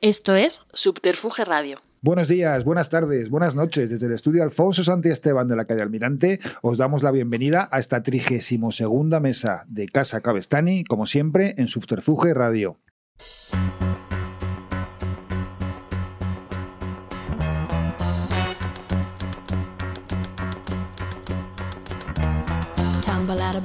Esto es Subterfuge Radio. Buenos días, buenas tardes, buenas noches. Desde el estudio Alfonso Santi Esteban de la calle Almirante os damos la bienvenida a esta 32 segunda mesa de Casa Cabestani, como siempre, en Subterfuge Radio.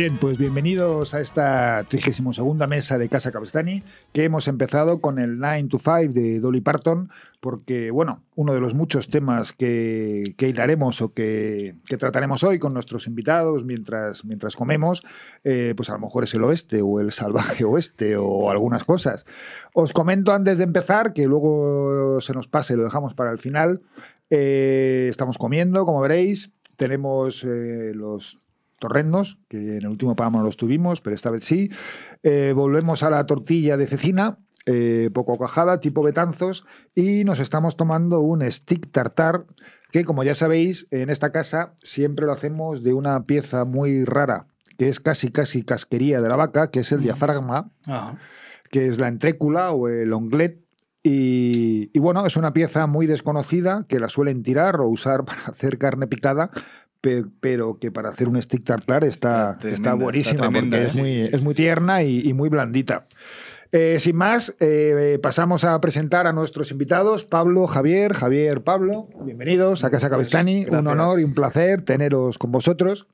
Bien, pues bienvenidos a esta 32 segunda mesa de Casa Cabestani, que hemos empezado con el 9 to 5 de Dolly Parton, porque, bueno, uno de los muchos temas que, que o que, que trataremos hoy con nuestros invitados mientras, mientras comemos, eh, pues a lo mejor es el oeste o el salvaje oeste o algunas cosas. Os comento antes de empezar, que luego se nos pase, lo dejamos para el final. Eh, estamos comiendo, como veréis, tenemos eh, los torrendos, que en el último programa no los tuvimos, pero esta vez sí. Eh, volvemos a la tortilla de cecina, eh, poco cajada, tipo betanzos, y nos estamos tomando un stick tartar, que como ya sabéis, en esta casa siempre lo hacemos de una pieza muy rara, que es casi casi casquería de la vaca, que es el diafragma, Ajá. que es la entrécula o el onglet. Y, y bueno, es una pieza muy desconocida que la suelen tirar o usar para hacer carne picada, pero que para hacer un stick tartar está, Está tremenda, está buenísima está tremenda, porque es ¿eh? muy, es muy tierna y, y muy blandita. Eh, sin más, eh, pasamos a presentar a nuestros invitados, Pablo, Javier, Javier, Pablo, bienvenidos a Casa Cabestani, un honor y un placer teneros con vosotros.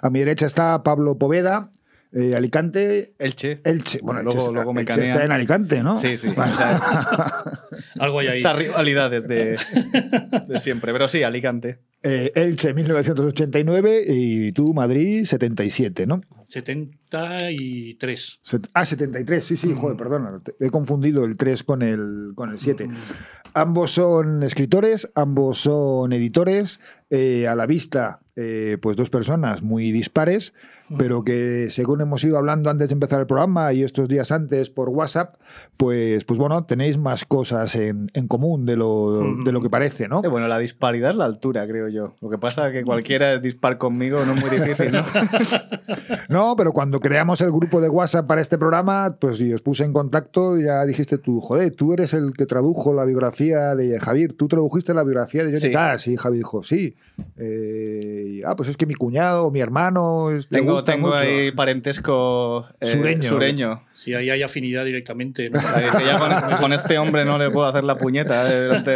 A mi derecha está Pablo Poveda, eh, Alicante, Elche. Elche. Bueno, luego, Elche, luego me Elche está en Alicante, ¿no? Sí, sí. Vale. o sea, Algo hay ahí. esas rivalidades de, de siempre. Pero sí, Alicante. Eh, Elche 1989 y tú Madrid 77, ¿no? 73. Set- Ah, 73, sí, sí, joder, perdona. He confundido el 3 con el, con el 7. Ambos son escritores, ambos son editores. Eh, a la vista eh, pues dos personas muy dispares, pero que según hemos ido hablando antes de empezar el programa y estos días antes por WhatsApp, pues, pues bueno, tenéis más cosas en, en común de lo, de lo que parece, ¿no? Eh, bueno, la disparidad es la altura, creo yo. Lo que pasa es que cualquiera es dispar conmigo, no es muy difícil, ¿no? No, pero cuando creamos el grupo de WhatsApp para este programa, pues y os puse en contacto, ya dijiste tú, joder, tú eres el que tradujo la biografía de Javier, tú tradujiste la biografía de Johnny Sí. Cash, y Javier dijo, sí. Eh, ah, pues es que mi cuñado, mi hermano, es- tengo gusta tengo mucho. ahí parentesco eh, Sureño. sureño. Sí, ahí hay afinidad directamente. ¿no? Con, con este hombre no le puedo hacer la puñeta eh, durante,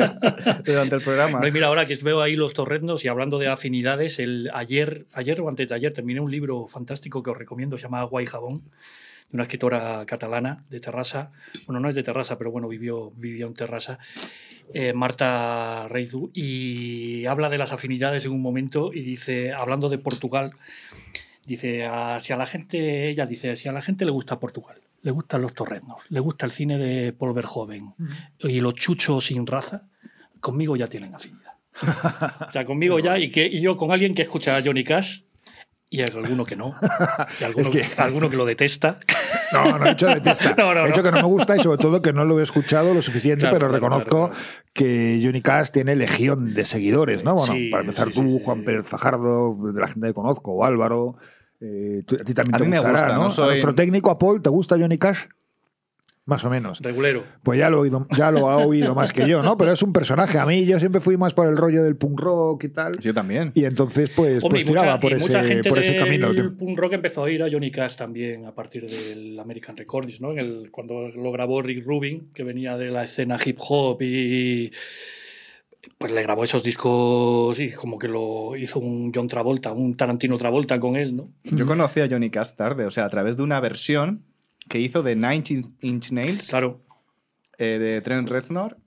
durante el programa. No, y mira, ahora que veo ahí los torrendos y hablando de afinidades, el, ayer, ayer o antes de ayer terminé un libro fantástico que os recomiendo, se llama Agua y Jabón, de una escritora catalana de Terrassa. Bueno, no es de Terrassa, pero bueno, vivió, vivió en Terrassa. Eh, Marta Reizu, y habla de las afinidades en un momento y dice, hablando de Portugal, dice, "a- si a la gente, ella dice, si a la gente le gusta Portugal, le gustan los torrendos, le gusta el cine de Paul Verhoeven y los chuchos sin raza, conmigo ya tienen afinidad. o sea, conmigo ya, y, que, y yo con alguien que escucha a Johnny Cash, y hay alguno que no, y alguno, Es que- alguno que lo detesta. No, no he dicho detesta. No, no, he dicho no. que no me gusta y sobre todo que no lo he escuchado lo suficiente, Claro, pero claro, reconozco claro, claro. que Johnny Cash tiene legión de seguidores, ¿no? Bueno, Sí, para empezar sí, tú, sí, Juan sí. Pérez Fajardo, de la gente que conozco, o Álvaro. eh, tú- a ti también A te mí me gusta, ¿no? no A soy- nuestro técnico, a Paul, ¿te gusta Johnny Cash? Más o menos. Regulero. Pues ya lo, he oído, ya lo ha oído más que yo, ¿no? Pero es un personaje. A mí yo siempre fui más por el rollo del punk rock y tal. Yo también. Y entonces, pues, Hombre, pues tiraba mucha, por, y mucha ese, gente por ese camino. tío. punk rock empezó a ir a Johnny Cash también a partir del American Recordings, ¿no? En el, cuando lo grabó Rick Rubin, que venía de la escena hip hop y pues le grabó esos discos y como que lo hizo un John Travolta, un Tarantino Travolta con él, ¿no? Yo conocí a Johnny Cash tarde, o sea, a través de una versión que hizo de Nine Inch- Nails Claro. eh, de Trent Reznor.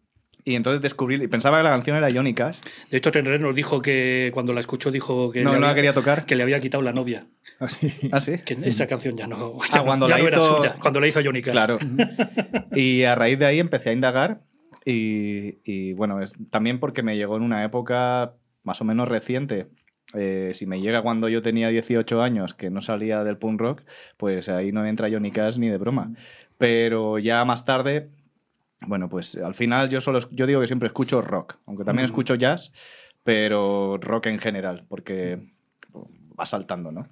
Y entonces descubrí, y pensaba que la canción era Johnny Cash. De hecho, Trent Reznor dijo que cuando la escuchó dijo que, No, le no la quería tocar. que le había quitado la novia. Así. Ah, sí. Que esta canción ya no, Ah, ya cuando ya la no era hizo- suya, cuando la hizo Johnny Cash. Claro. Y a raíz de ahí empecé a indagar y, y, bueno, es también porque me llegó en una época más o menos reciente. Eh, si me llega cuando yo tenía 18 años, que no salía del punk rock, pues ahí no entra Johnny Cash ni de broma. Pero ya más tarde, bueno, pues al final yo solo, yo digo que siempre escucho rock, aunque también escucho jazz, pero rock en general, porque va saltando, ¿no?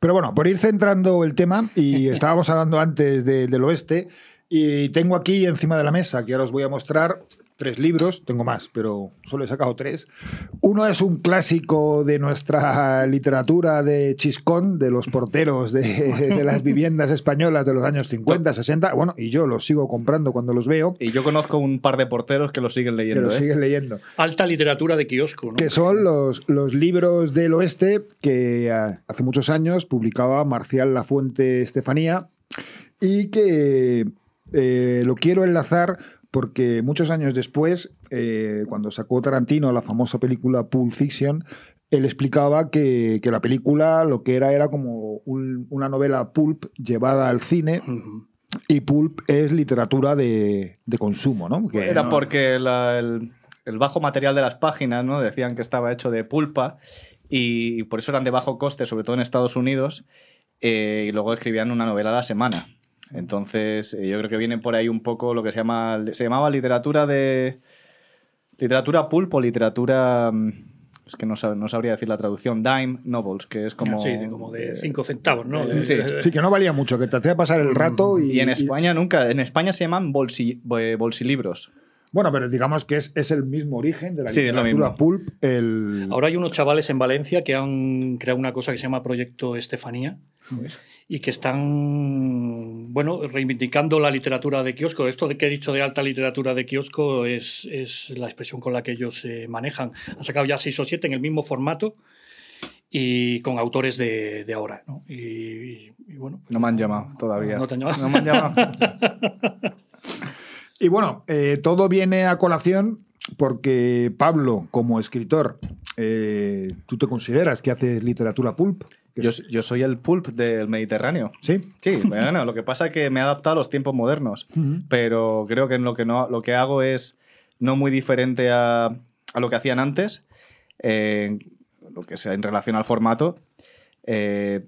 Pero bueno, por ir centrando el tema, y estábamos hablando antes de- del oeste, y tengo aquí encima de la mesa, que ahora os voy a mostrar, tres libros, tengo más, pero solo he sacado tres. Uno es un clásico de nuestra literatura de Chiscón, de los porteros de, de las viviendas españolas de los años 50, 60, bueno, y yo los sigo comprando cuando los veo, Y yo conozco un par de porteros que lo siguen que leyendo. los ¿eh? siguen leyendo. Alta literatura de kiosco, ¿no? que son los, los libros del oeste que ah, hace muchos años publicaba Marcial Lafuente Estefanía y que eh, lo quiero enlazar porque muchos años después, eh, cuando sacó Tarantino la famosa película Pulp Fiction, él explicaba que, que la película lo que era era como un- una novela pulp llevada al cine y pulp es literatura de, de consumo, ¿no? Que Era no- porque la- el, el bajo material de las páginas, ¿no? Decían que estaba hecho de pulpa y por eso eran de bajo coste, sobre todo en Estados Unidos, eh, y luego escribían una novela a la semana. Entonces, eh, yo creo que viene por ahí un poco lo que se llama se llamaba literatura de literatura pulp o literatura mm, es que no, sab- no sabría decir la traducción, dime novels, que es como Sí, de- como de 5 centavos, ¿no? sí. Sí, que no valía mucho, que te hacía pasar el rato y, y en España nunca, en España se llaman bolsi, eh, bolsilibros. Bueno, pero digamos que es, es el mismo origen de la Sí, literatura pulp. El... Ahora hay unos chavales en Valencia que han creado una cosa que se llama Proyecto Estefanía y que están, bueno, reivindicando la literatura de kiosco. Esto de que he dicho de alta literatura de kiosco es, es la expresión con la que ellos se manejan. Han sacado ya seis o siete en el mismo formato y con autores de, de ahora. ¿no? Y, y- y bueno, No me han llamado todavía. No te han llamado. No me han llamado. Y bueno, eh, todo viene a colación porque Pablo, como escritor, eh, ¿tú te consideras que haces literatura pulp? Yo, soy el pulp del Mediterráneo. ¿Sí? Sí, bueno, lo que pasa es que me he adaptado a los tiempos modernos, pero creo que en lo que, no, lo que hago es no muy diferente a, a lo que hacían antes. eh, lo que sea en relación al formato. Eh,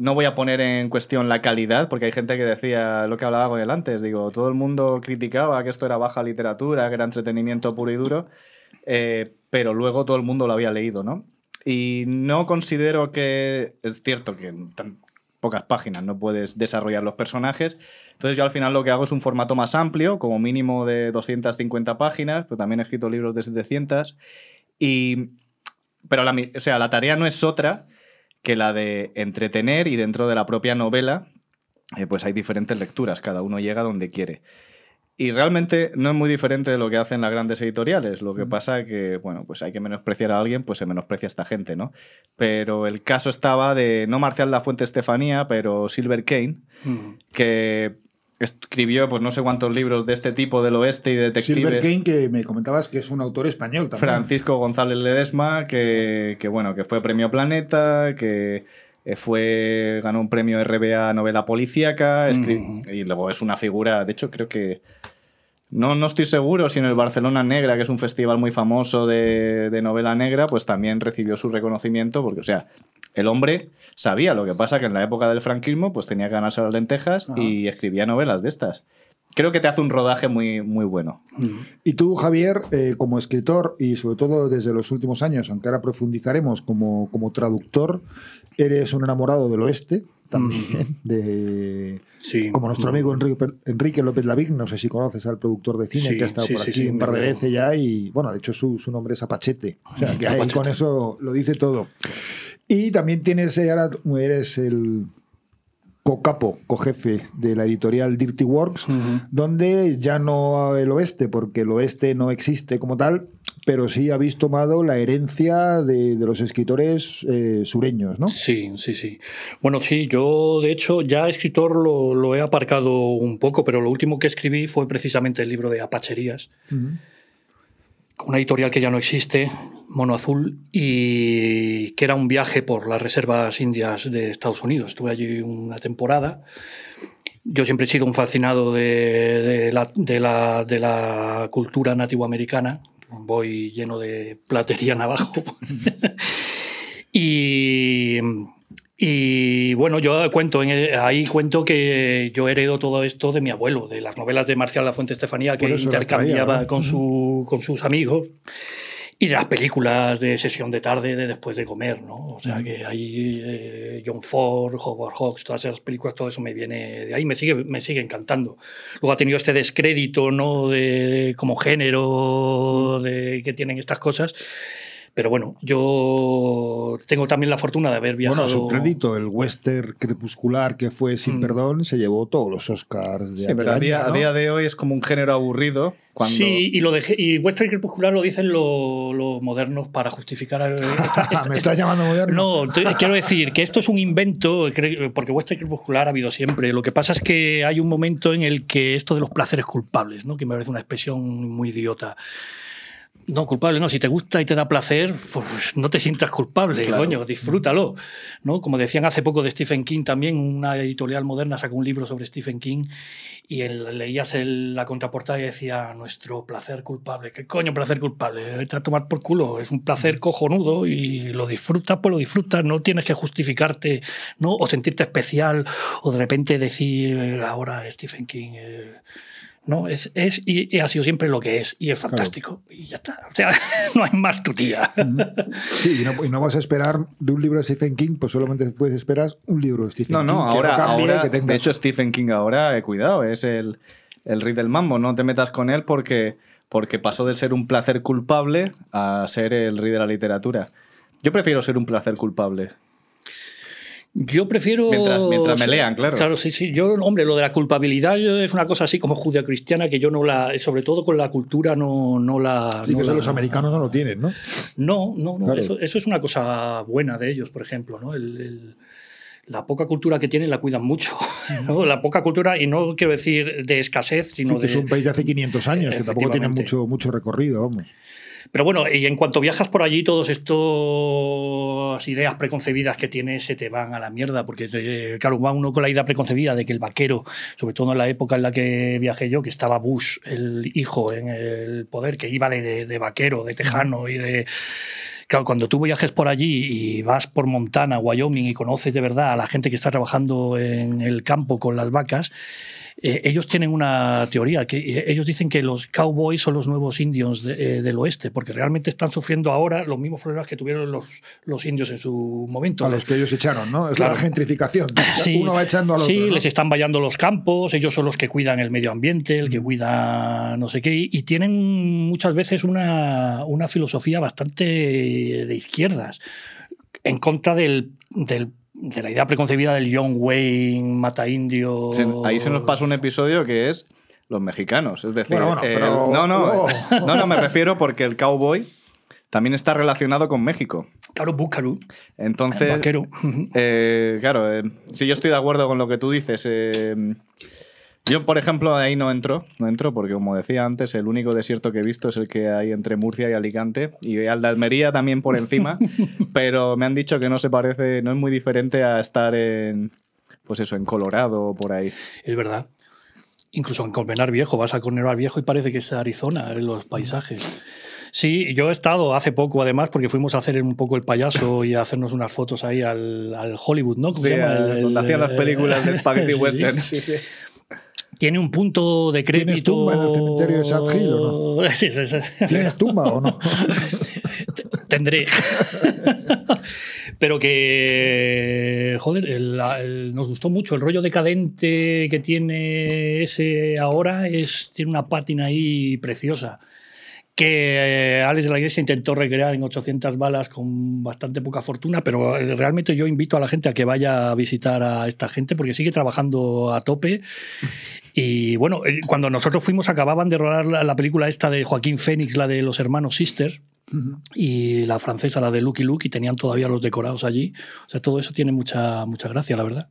no voy a poner en cuestión la calidad, porque hay gente que decía lo que hablaba con él antes. Digo, todo el mundo criticaba que esto era baja literatura, que era entretenimiento puro y duro, eh, pero luego todo el mundo lo había leído, ¿no? Y no considero que. Es cierto que en tan pocas páginas no puedes desarrollar los personajes. Entonces, yo al final lo que hago es un formato más amplio, como mínimo de 250 páginas, pero también he escrito libros de 700. Y. Pero o sea, la tarea no es otra que la de entretener y dentro de la propia novela, eh, pues hay diferentes lecturas, cada uno llega donde quiere. Y realmente no es muy diferente de lo que hacen las grandes editoriales. Lo que pasa que, bueno, pues hay que menospreciar a alguien, pues se menosprecia a esta gente, ¿no? Pero el caso estaba de no Marcial La Fuente Estefanía, pero Silver Kane, que escribió pues no sé cuántos libros de este tipo del oeste y Silver detectives. Kane, que me comentabas que es un autor español también. Francisco González Ledesma, que, que, bueno, que fue premio Planeta, que eh, fue ganó un premio RBA novela policíaca, escri- y luego es una figura, de hecho creo que no, no estoy seguro si en el Barcelona Negra, que es un festival muy famoso de, de novela negra, pues también recibió su reconocimiento, porque, o sea, el hombre sabía, lo que pasa que en la época del franquismo, pues tenía que ganarse las lentejas y escribía novelas de estas. Creo que te hace un rodaje muy, muy bueno. Y tú, Javier, eh, como escritor y sobre todo desde los últimos años, aunque ahora profundizaremos como, como traductor, eres un enamorado del oeste también, de, Sí. como nuestro amigo Enrique, Enrique López Lavigne, no sé si conoces al productor de cine Sí, que ha estado sí, por sí, aquí sí, un par de veces ya y bueno, de hecho su, su nombre es Apachete, o sea que ahí Apachete. con eso lo dice todo. Y también tienes, eh, ahora eres el co-capo, co-jefe de la editorial Dirty Works, donde ya no el oeste, porque el oeste no existe como tal, pero sí habéis tomado la herencia de, de los escritores eh, sureños, ¿no? Sí, sí, sí. Bueno, sí, yo de hecho ya escritor lo, lo he aparcado un poco, pero lo último que escribí fue precisamente el libro de Apacherías, una editorial que ya no existe, Mono Azul, y que era un viaje por las reservas indias de Estados Unidos. Estuve allí una temporada. Yo siempre he sido un fascinado de, de la, de la- de la cultura nativoamericana. Voy lleno de platería navajo. y, y bueno, yo cuento, ahí cuento que yo heredo todo esto de mi abuelo, de las novelas de Marcial La Fuente Estefanía que intercambiaba traía, con, su, con sus amigos. Y de las películas de sesión de tarde de después de comer, ¿no? O sea que ahí eh, John Ford, Howard Hawks, todas esas películas, todo eso me viene de ahí, me sigue, me sigue encantando. Luego ha tenido este descrédito, ¿no? De, como género de, que tienen estas cosas. Pero bueno, yo tengo también la fortuna de haber viajado. Bueno, su crédito, el western crepuscular que fue Sin Mm. Perdón, se llevó todos los Oscars de Sí, pero a día, a día de hoy es como un género aburrido. Cuando... Sí, y lo y Western Crepuscular lo dicen lo- los modernos para justificar. el- esta- esta- ¿Me estás llamando moderno? No, te- quiero decir que esto es un invento, porque Western Crepuscular ha habido siempre. Lo que pasa es que hay un momento en el que esto de los placeres culpables, ¿no? que me parece una expresión muy idiota. No, culpable, no. Si te gusta y te da placer, pues no te sientas culpable, Claro. coño, disfrútalo. ¿no? Como decían hace poco de Stephen King también, una editorial moderna sacó un libro sobre Stephen King y el- leías el- la contraportada y decía nuestro placer culpable. ¿Qué coño placer culpable? Vete a tomar por culo. Es un placer cojonudo y lo disfrutas, pues lo disfrutas. No tienes que justificarte ¿no? o sentirte especial o de repente decir ahora Stephen King. eh, no, es, es y, y ha sido siempre lo que es y es fantástico. Y ya está. O sea, no hay más tu tía. Sí, y no, y no vas a esperar de un libro de Stephen King, pues solamente puedes esperar un libro de Stephen No, King. no, que ahora, que tenga de hecho Stephen King ahora, eh, cuidado, es el, el rey del mambo, no te metas con él porque, porque pasó de ser un placer culpable a ser el rey de la literatura. Yo prefiero ser un placer culpable. Yo prefiero. Mientras- mientras me lean, claro. Claro, sí, sí. Yo, hombre, lo de la culpabilidad yo- es una cosa así como judeocristiana que yo no la. Sobre todo con la cultura no, no la. Sí, no que la- los americanos no lo tienen, ¿no? No, no, no. Claro. Eso, eso es una cosa buena de ellos, por ejemplo, ¿no? El- el- la poca cultura que tienen la cuidan mucho. ¿no? La poca cultura, y no quiero decir de escasez, sino Sí, que de. es un país de hace 500 años, que tampoco tiene mucho, mucho recorrido, vamos. Pero bueno, y en cuanto viajas por allí, todas estas ideas preconcebidas que tienes se te van a la mierda, porque te- claro, va uno con la idea preconcebida de que el vaquero, sobre todo en la época en la que viajé yo, que estaba Bush, el hijo, en el poder, que iba de vaquero, de tejano y de Claro, cuando tú viajes por allí y vas por Montana, Wyoming y conoces de verdad a la gente que está trabajando en el campo con las vacas, eh, ellos tienen una teoría, que eh, ellos dicen que los cowboys son los nuevos indios de- eh, del oeste, porque realmente están sufriendo ahora los mismos problemas que tuvieron los, los indios en su momento. A los que ellos echaron, ¿no? Es Claro. la gentrificación. Sí, Uno va echando al otro. Sí, ¿no? les están vallando los campos, ellos son los que cuidan el medio ambiente, el que cuida no sé qué, y- y tienen muchas veces una, una filosofía bastante de izquierdas, en contra del, del- de la idea preconcebida del John Wayne, mata indio. Ahí se nos pasa un episodio que es los mexicanos. Es decir, Bueno, bueno, el- pero- no, no, no. no, no, me refiero porque el cowboy también está relacionado con México. Caro Búcaro, Entonces, vaquero. Eh, claro, eh, sí, yo estoy de acuerdo con lo que tú dices. eh, yo, por ejemplo, ahí no entro, no entro porque, como decía antes, el único desierto que he visto es el que hay entre Murcia y Alicante y al de Almería también por encima, pero me han dicho que no se parece, no es muy diferente a estar en, pues eso, en Colorado o por ahí. Es verdad. Incluso en Colmenar Viejo, vas a Colmenar Viejo y parece que es Arizona en los paisajes. Sí, yo he estado hace poco, además, porque fuimos a hacer un poco el payaso y a hacernos unas fotos ahí al, al Hollywood, ¿no? ¿Cómo se Sí, llama? a- El- donde hacían las películas de Spaghetti sí. Western. Sí, sí. Tiene un punto de crédito. ¿Tienes tumba en el cementerio de Sad Hill o no? ¿Tienes tumba o no? Tendré. Pero que, joder, el- el- nos gustó mucho. El rollo decadente que tiene ese ahora es, tiene una pátina ahí preciosa. Que eh, Alex de la Iglesia intentó recrear en 800 balas con bastante poca fortuna, pero eh, realmente yo invito a la gente a que vaya a visitar a esta gente porque sigue trabajando a tope. Y bueno, eh, cuando nosotros fuimos acababan de rodar la, la película esta de Joaquín Fénix, la de los hermanos Sister, y la francesa, la de Lucky Luke, y tenían todavía los decorados allí. O sea, todo eso tiene mucha, mucha gracia, la verdad.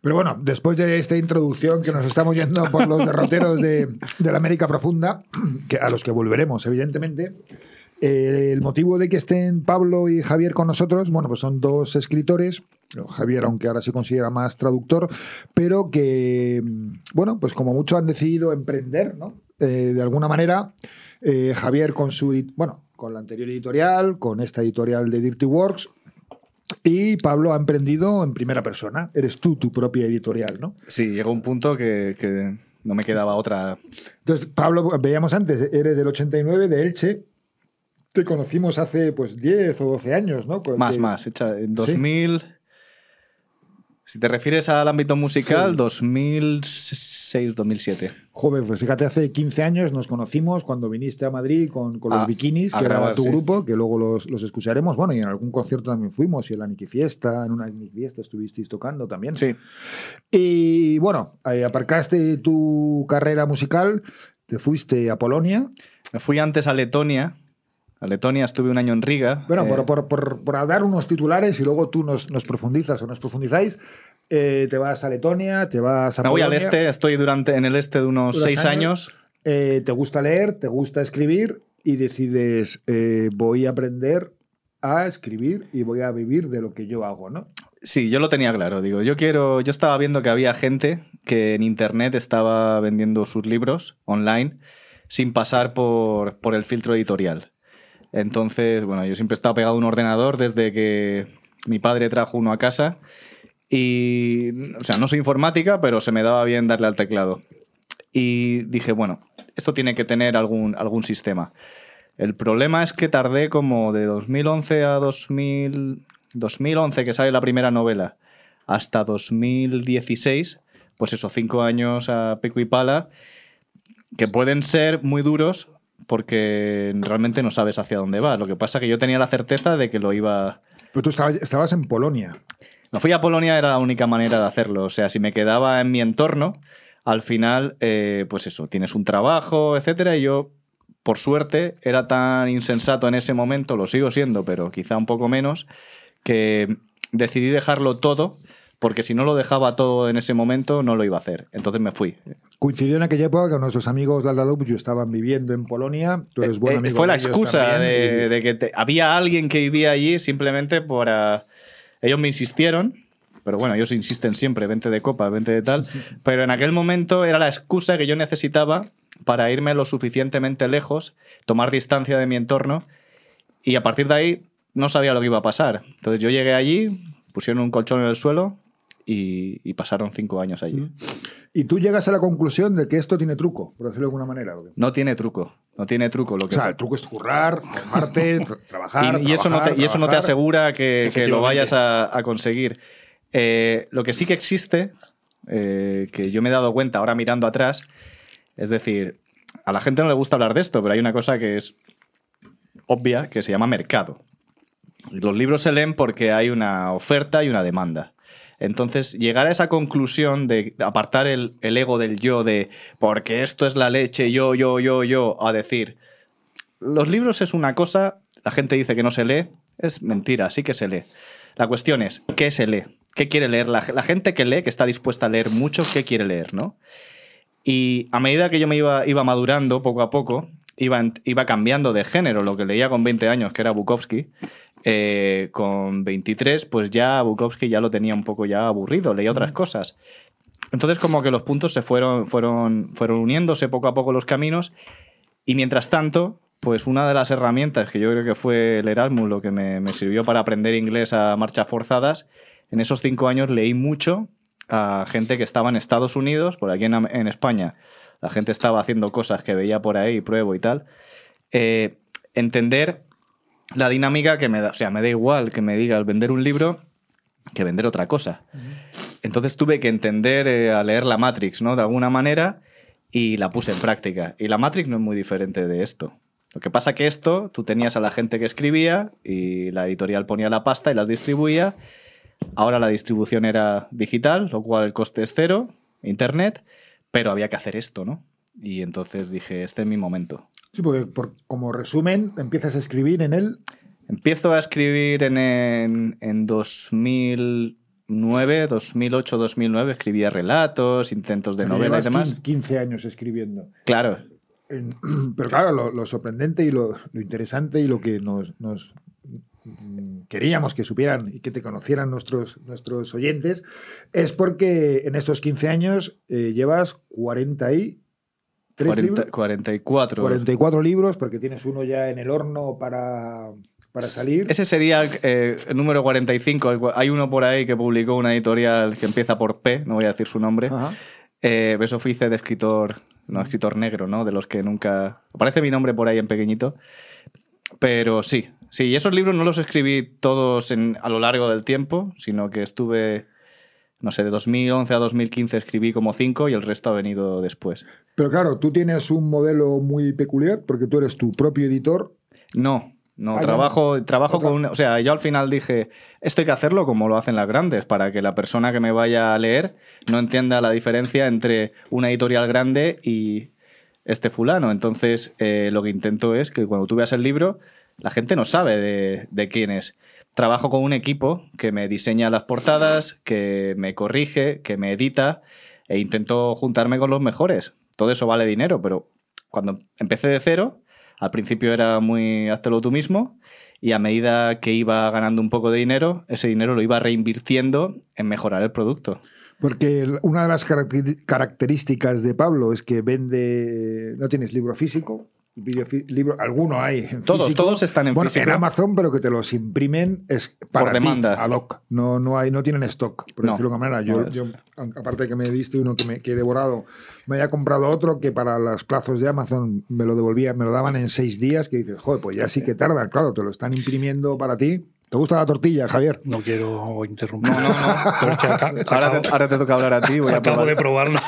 Pero bueno, después de esta introducción que nos estamos yendo por los derroteros de, de la América Profunda, que a los que volveremos, evidentemente, eh, el motivo de que estén Pablo y Javier con nosotros, bueno, pues son dos escritores, Javier, aunque ahora se considera más traductor, pero que, bueno, pues como mucho han decidido emprender, ¿no? Eh, de alguna manera, eh, Javier con su, bueno, con la anterior editorial, con esta editorial de Dirty Works, y Pablo ha emprendido en primera persona. Eres tú tu propia editorial, ¿no? Sí, llegó un punto que, que no me quedaba otra. Entonces, Pablo, veíamos antes, eres del 89, de Elche. Te conocimos hace pues 10 o 12 años, ¿no? Más, más. Hecha en 2000. Si te refieres al ámbito musical, Sí. 2006-2007. Joven, pues fíjate, hace 15 años nos conocimos cuando viniste a Madrid con, con los A- bikinis, que era grabar, tu sí. grupo, que luego los, los escucharemos. Bueno, y en algún concierto también fuimos, y en la Niki Fiesta, en una Niki Fiesta estuvisteis tocando también. Sí. Y bueno, ahí aparcaste tu carrera musical, te fuiste a Polonia. Me fui antes a Letonia. A Letonia estuve un año en Riga. Bueno, Eh, por, por, por, por dar unos titulares y luego tú nos, nos profundizas o nos profundizáis. eh, te vas a Letonia, te vas a me voy al este, estoy durante, en el este de unos seis años. años. eh, te gusta leer, te gusta escribir y decides, eh, voy a aprender a escribir y voy a vivir de lo que yo hago, ¿no? Sí, yo lo tenía claro. Digo, yo quiero. Yo estaba viendo que había gente que en internet estaba vendiendo sus libros online sin pasar por, por el filtro editorial. Entonces, bueno, yo siempre he estado pegado a un ordenador desde que mi padre trajo uno a casa. Y, o sea, no soy informática, pero se me daba bien darle al teclado. Y dije, bueno, esto tiene que tener algún, algún sistema. El problema es que tardé como de 2011 a 2000, 2011, que sale la primera novela, hasta 2016, pues eso, cinco años a pico y pala, que pueden ser muy duros porque realmente no sabes hacia dónde vas. Lo que pasa es que yo tenía la certeza de que lo iba... Pero tú estabas, estabas en Polonia. Me fui a Polonia, era la única manera de hacerlo. O sea, si me quedaba en mi entorno, al final, eh, pues eso, tienes un trabajo, etcétera, y yo, por suerte, era tan insensato en ese momento, lo sigo siendo, pero quizá un poco menos, que decidí dejarlo todo, porque si no lo dejaba todo en ese momento, no lo iba a hacer. Entonces me fui. Coincidió en aquella época que nuestros amigos de Aldadopio estaban viviendo en Polonia. Tú eres buen Eh, amigo fue la excusa de, y- de que te- había alguien que vivía allí simplemente para... Ellos me insistieron, pero bueno, ellos insisten siempre, vente de copa, vente de tal, pero en aquel momento era la excusa que yo necesitaba para irme lo suficientemente lejos, tomar distancia de mi entorno y a partir de ahí no sabía lo que iba a pasar. Entonces yo llegué allí, pusieron un colchón en el suelo y, y pasaron cinco años allí. Y tú llegas a la conclusión de que esto tiene truco, por decirlo de alguna manera. ¿o? No tiene truco, no tiene truco. Lo O que sea, el truco es currar, formarte, tra- trabajar. y, y eso no te, trabajar, y eso no te asegura que, que lo vayas a, a conseguir. Eh, lo que sí que existe, eh, que yo me he dado cuenta ahora mirando atrás, es decir, a la gente no le gusta hablar de esto, pero hay una cosa que es obvia, que se llama mercado. Los libros se leen porque hay una oferta y una demanda. Entonces, llegar a esa conclusión de apartar el, ego del yo, de porque esto es la leche, yo, yo, yo, yo, a decir, los libros es una cosa, la gente dice que no se lee, es mentira, sí que se lee. La cuestión es, ¿qué se lee? ¿Qué quiere leer? La, la gente que lee, que está dispuesta a leer mucho, ¿qué quiere leer? ¿no? Y a medida que yo me iba, iba madurando poco a poco, iba, iba cambiando de género, lo que leía con 20 años, que era Bukowski, eh, con 23, pues ya Bukowski ya lo tenía un poco ya aburrido, leía otras cosas. Entonces como que los puntos se fueron, fueron, fueron uniéndose poco a poco los caminos y mientras tanto, pues una de las herramientas que yo creo que fue el Erasmus, lo que me, me sirvió para aprender inglés a marchas forzadas, en esos cinco años leí mucho a gente que estaba en Estados Unidos, por aquí en, en España, la gente estaba haciendo cosas que veía por ahí, pruebo y tal. Eh, entender la dinámica que me da, o sea, me da igual que me digas vender un libro que vender otra cosa. Entonces tuve que entender eh, a leer la Matrix, ¿no? De alguna manera y la puse en práctica. Y la Matrix no es muy diferente de esto. Lo que pasa que esto, tú tenías a la gente que escribía y la editorial ponía la pasta y las distribuía. Ahora la distribución era digital, lo cual el coste es cero, internet, pero había que hacer esto, ¿no? Y entonces dije, este es mi momento. Sí, porque por- como resumen, empiezas a escribir en él. Empiezo a escribir en, en, en 2009, 2008, 2009. Escribía relatos, intentos de novela y demás. 15 15 años escribiendo. Claro, pero claro, lo, lo sorprendente y lo, lo interesante y lo que nos, nos, queríamos que supieran y que te conocieran nuestros, nuestros oyentes es porque en estos 15 años eh, llevas 43 40 libros, 44. 44 libros, porque tienes uno ya en el horno para, para salir. Ese sería eh, el número 45. Hay uno por ahí que publicó una editorial que empieza por P, no voy a decir su nombre. Eh, eso hice de escritor, no escritor negro, ¿no? De los que nunca... Aparece mi nombre por ahí en pequeñito. Pero sí, sí, y esos libros no los escribí todos en- a lo largo del tiempo, sino que estuve, no sé, de 2011 a 2015 escribí como cinco y el resto ha venido después. Pero claro, tú tienes un modelo muy peculiar porque tú eres tu propio editor. No, no, Ah, trabajo, trabajo Otra- con... o sea, yo al final dije, esto hay que hacerlo como lo hacen las grandes, para que la persona que me vaya a leer no entienda la diferencia entre una editorial grande y este fulano. Entonces, eh, lo que intento es que cuando tú veas el libro, la gente no sabe de, quién es. Trabajo con un equipo que me diseña las portadas, que me corrige, que me edita e intento juntarme con los mejores. Todo eso vale dinero, pero cuando empecé de cero, al principio era muy hazlo tú mismo y a medida que iba ganando un poco de dinero, ese dinero lo iba reinvirtiendo en mejorar el producto. Porque una de las características de Pablo es que vende. No tienes libro físico. Video fi- libro, alguno hay. en Todos, físico. todos están en bueno, físico. en Amazon, pero que te los imprimen es para Por ti, demanda. ad hoc. No, no, hay, no tienen stock, por No. decirlo de alguna manera. Yo, aparte de que me diste uno que, me, que he devorado, me había comprado otro que para los plazos de Amazon me lo devolvían, me lo daban en seis días, que dices, joder, pues ya sí que tardan, claro, te lo están imprimiendo para ti. ¿Te gusta la tortilla, Javier? No quiero interrumpir. No, no, no. Pero es que aca- Ahora acabo, te, ahora te toca hablar a ti. Voy a acabo probar. de probarlo.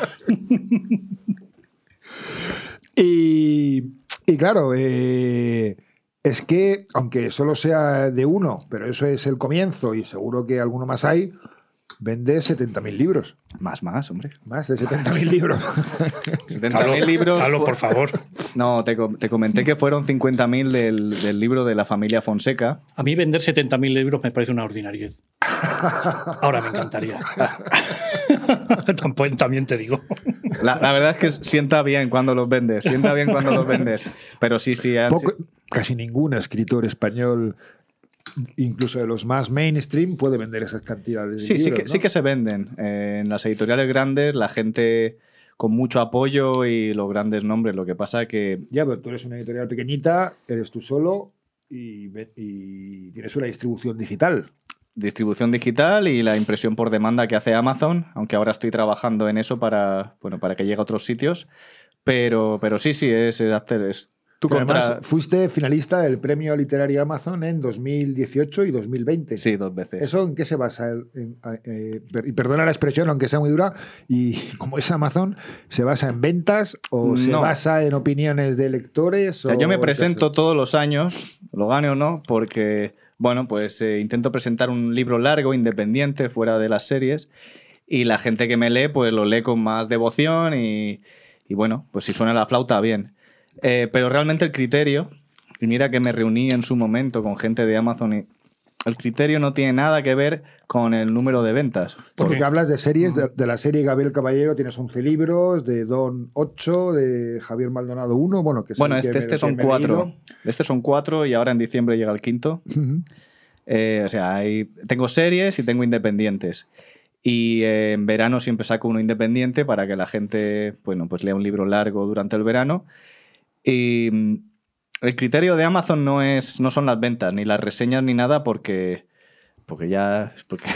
Y, y claro, eh, es que, aunque solo sea de uno, pero eso es el comienzo y seguro que alguno más hay, vende 70.000 libros. Más, más, hombre. Más de 70.000 libros. 70.000 Carlos, libros. Carlos, por favor. No, te, te comenté que fueron 50.000 del, del libro de la familia Fonseca. A mí vender 70.000 libros me parece una ordinariedad. Ahora me encantaría. Tampoco- También te digo. La, la verdad es que sienta bien cuando los vendes. Sienta bien cuando los vendes. Pero sí, sí. Poco- casi ningún escritor español, incluso de los más mainstream, puede vender esas cantidades de Sí, sí, libros, que, ¿no? sí que se venden. Eh, en las editoriales grandes, la gente con mucho apoyo y los grandes nombres. Lo que pasa que Ya, pero tú eres una editorial pequeñita, eres tú solo y, tienes una distribución digital. Distribución digital y la impresión por demanda que hace Amazon, aunque ahora estoy trabajando en eso para, bueno, para que llegue a otros sitios. Pero, pero sí, sí, es, es hacer. Es, tú además fuiste finalista del Premio Literario Amazon en 2018 y 2020. Sí, dos veces. ¿Eso en qué se basa? En- eh, y perdona la expresión, aunque sea muy dura, y como es Amazon, ¿se basa en ventas o se No. basa en opiniones de lectores? O sea, yo me presento todos los años, lo gane o no, porque, bueno, pues eh, intento presentar un libro largo, independiente, fuera de las series, y la gente que me lee, pues lo lee con más devoción y, y bueno, pues si suena la flauta, bien. Eh, pero realmente el criterio, y mira que me reuní en su momento con gente de Amazon y el criterio no tiene nada que ver con el número de ventas. Porque hablas de series, de, de la serie Gabriel Caballero tienes 11 libros, de Don 8, de Javier Maldonado 1, bueno, que Bueno, el que este, me- este son cuatro. Este son cuatro y ahora en diciembre llega el quinto. Eh, o sea, hay- tengo series y tengo independientes. Y eh, en verano siempre saco uno independiente para que la gente, bueno, pues lea un libro largo durante el verano. Y mm, el criterio de Amazon no es, no son las ventas, ni las reseñas, ni nada, porque, porque ya, porque,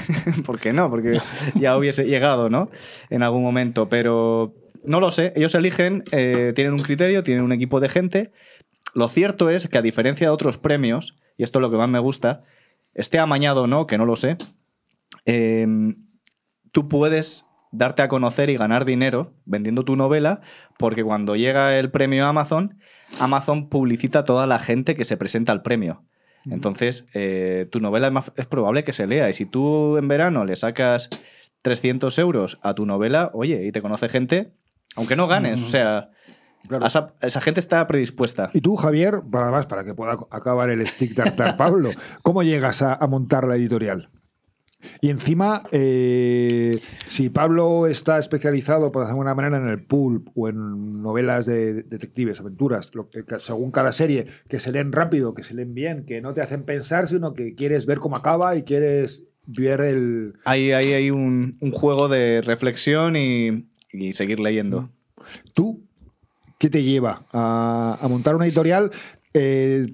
porque no, porque ya hubiese llegado, ¿no? En algún momento. Pero no lo sé. Ellos eligen, eh, tienen un criterio, tienen un equipo de gente. Lo cierto es que a diferencia de otros premios, y esto es lo que más me gusta, esté amañado o no, que no lo sé, eh, tú puedes darte a conocer y ganar dinero vendiendo tu novela, porque cuando llega el premio a Amazon, Amazon publicita a toda la gente que se presenta al premio. Entonces, eh, tu novela es, más- es probable que se lea. Y si tú en verano le sacas 300 euros a tu novela, oye, y te conoce gente, aunque no ganes, o sea, Claro. esa, esa gente está predispuesta. Y tú, Javier, para más, para que pueda acabar el stick tartar Pablo, ¿cómo llegas a, a montar la editorial? Y encima, eh, si Pablo está especializado, por alguna manera, en el pulp o en novelas de detectives, aventuras, lo que- según cada serie, que se leen rápido, que se leen bien, que no te hacen pensar, sino que quieres ver cómo acaba y quieres ver el... Hay, hay, hay un, un juego de reflexión y, y seguir leyendo. ¿Tú qué te lleva a, a montar una editorial eh,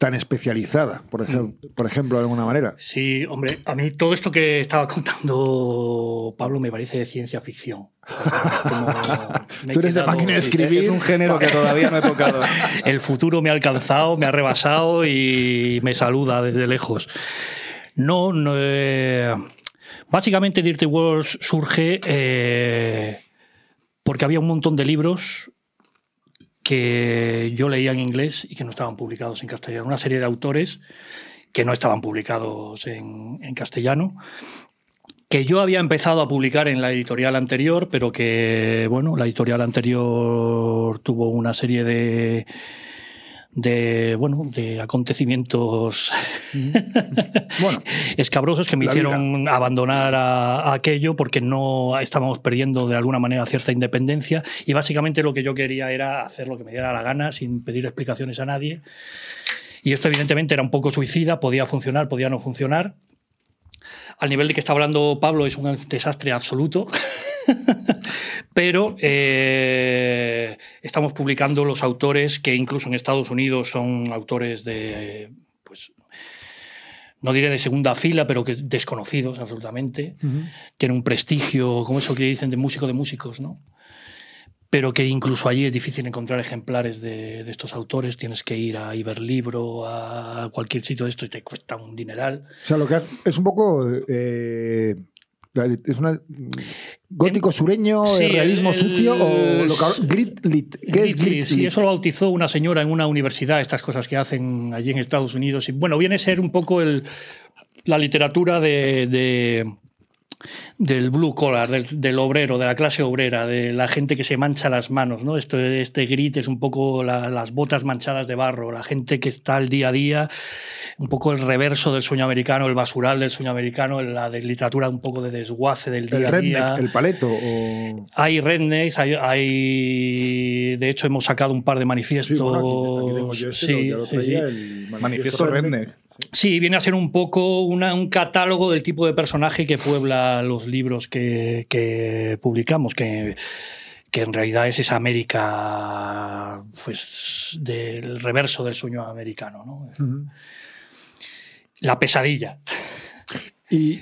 tan especializada, por, ejem- por ejemplo, de alguna manera? Sí, hombre, a mí todo esto que estaba contando Pablo me parece de ciencia ficción. Tú eres de máquina de sí, escribir. Es un género que todavía no he tocado. El futuro me ha alcanzado, me ha rebasado y me saluda desde lejos. No, no, eh, básicamente Dirty Wars surge eh, porque había un montón de libros que yo leía en inglés y que no estaban publicados en castellano. Una serie de autores que no estaban publicados en, en castellano que yo había empezado a publicar en la editorial anterior, pero que, bueno, la editorial anterior tuvo una serie de, de bueno, de acontecimientos Bueno, escabrosos que me hicieron abandonar a, a aquello porque no estábamos perdiendo de alguna manera cierta independencia y básicamente lo que yo quería era hacer lo que me diera la gana sin pedir explicaciones a nadie. Y esto evidentemente era un poco suicida, podía funcionar, podía no funcionar. Al nivel de que está hablando Pablo es un desastre absoluto. Pero eh, estamos publicando los autores que incluso en Estados Unidos son autores de, pues, no diré de segunda fila, pero que desconocidos absolutamente. Tienen un prestigio, como eso que dicen de músico de músicos, ¿no? Pero que incluso allí es difícil encontrar ejemplares de, de estos autores. Tienes que ir a Iberlibro, a cualquier sitio de esto y te cuesta un dineral. o sea, lo que es un poco... eh, es una gótico sureño, Sí, realismo el- sucio o lo que grit lit. ¿Qué es Grit sí, lit? eso lo bautizó una señora en una universidad, estas cosas que hacen allí en Estados Unidos. Y bueno, viene a ser un poco el, la literatura de, de- del blue collar, del, del obrero, de la clase obrera, de la gente que se mancha las manos. ¿no? Esto, este grit es un poco la- las botas manchadas de barro, la gente que está al día a día, un poco el reverso del sueño americano, el basural del sueño americano, la de literatura un poco de desguace del El día a día. redneck, el paleto. O... Hay rednecks, hay, hay- de hecho hemos sacado un par de manifiestos. Sí, bueno, aquí, aquí tengo yo este, Sí, lo- ya lo sí, traía, sí. el Manifiesto Redneck. Sí, viene a ser un poco una- un catálogo del tipo de personaje que puebla los libros que, que publicamos, que, que en realidad es esa América, pues, del reverso del sueño americano, ¿no? La pesadilla. Y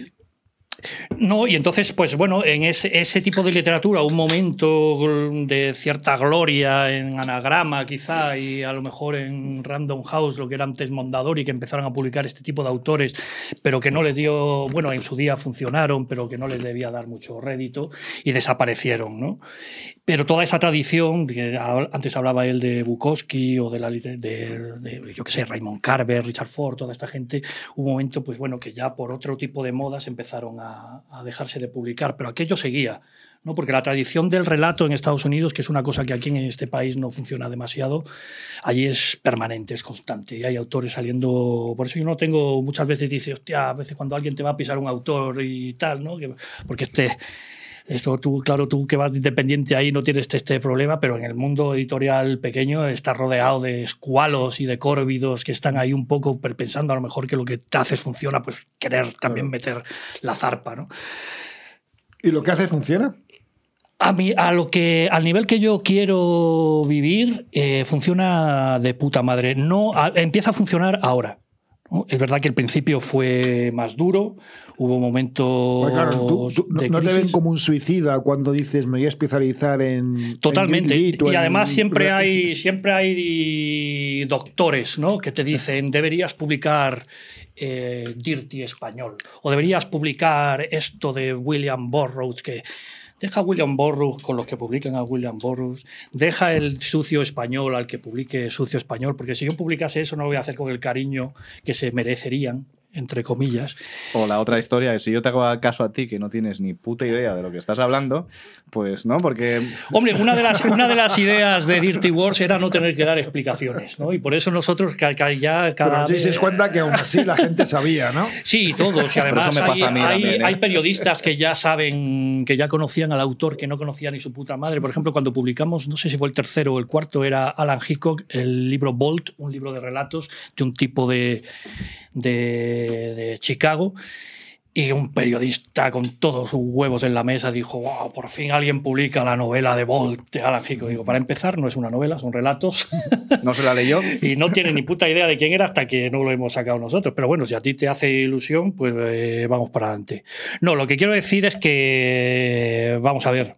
No, y entonces, pues bueno, en ese, tipo de literatura, un momento de cierta gloria en anagrama, quizá, y a lo mejor en Random House, lo que era antes Mondadori, que empezaron a publicar este tipo de autores, pero que no les dio, bueno, en su día funcionaron, pero que no les debía dar mucho rédito y desaparecieron, ¿no? Pero toda esa tradición, que antes hablaba él de Bukowski o de, la, de, yo qué sé, Raymond Carver, Richard Ford, toda esta gente, un momento, pues bueno, que ya por otro tipo de modas empezaron a, dejarse de publicar, pero aquello seguía, ¿no? Porque la tradición del relato en Estados Unidos, que es una cosa que aquí en este país no funciona demasiado, allí es permanente, es constante, y hay autores saliendo, por eso yo no tengo, muchas veces dice, hostia, a veces cuando alguien te va a pisar un autor y tal, ¿no? Que- porque este... Esto tú, claro, tú que vas independiente ahí no tienes este, problema, pero en el mundo editorial pequeño estás rodeado de escualos y de córvidos que están ahí un poco pensando a lo mejor que lo que te haces funciona, pues querer también meter la zarpa, ¿no? ¿Y lo que hace funciona? A mí, a lo que, al nivel que yo quiero vivir, eh, funciona de puta madre. No, a- empieza a funcionar ahora. ¿No? Es verdad que el principio fue más duro, hubo momentos Porque claro, tú- tú- no, de no te ven como un suicida cuando dices me voy a especializar en. Totalmente. en y en- además siempre hay, siempre hay doctores ¿no? que te dicen deberías publicar eh, Dirty Español o deberías publicar esto de William Burroughs que deja a William Burroughs con los que publican a William Burroughs, deja el sucio español al que publique sucio español, porque si yo publicase eso no lo voy a hacer con el cariño que se merecerían, entre comillas. O la otra historia es si yo te hago caso a ti que no tienes ni puta idea de lo que estás hablando, pues no, porque Hombre, una de las, una de las ideas de Dirty Wars era no tener que dar explicaciones, ¿no? Y por eso nosotros ya cada Pero vez- dices cuenta que aún así la gente sabía, ¿no? Sí, todos. Y además eso me pasa hay, a mí hay- también, ¿eh? hay periodistas que ya saben, que ya conocían al autor, que no conocía ni su puta madre. Por ejemplo, cuando publicamos, no sé si fue el tercero o el cuarto, era Alan Hitchcock, el libro Bolt, un libro de relatos de un tipo de, de, de Chicago. Y un periodista con todos sus huevos en la mesa dijo, wow, por fin alguien publica la novela de Bolt. Digo, para empezar, no es una novela, son relatos. no se la leyó. y no tiene ni puta idea de quién era hasta que no lo hemos sacado nosotros. Pero bueno, si a ti te hace ilusión, pues eh, vamos para adelante. No, lo que quiero decir es que, vamos a ver,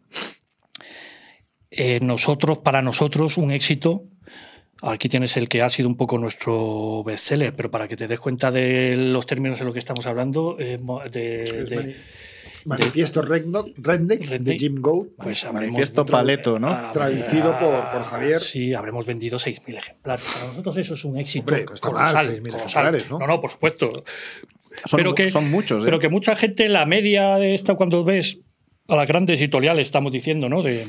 eh, nosotros, para nosotros, un éxito. Aquí tienes el que ha sido un poco nuestro bestseller, pero para que te des cuenta de los términos en los que estamos hablando, eh, de, Es de- mani- Manifiesto Redneck, Redneck de. Jim Goat. pues Manifiesto Paleto, ¿no? Ah, Traducido por- por Javier. Sí, habremos vendido 6.000 ejemplares. Para nosotros eso es un éxito Hombre, colosal, 6.000 colosal. ejemplares, ¿no? No, no, por supuesto. Son, Pero que- son muchos, ¿eh? Pero que mucha gente, la media de esta, cuando ves a las grandes editoriales, estamos diciendo, ¿no? De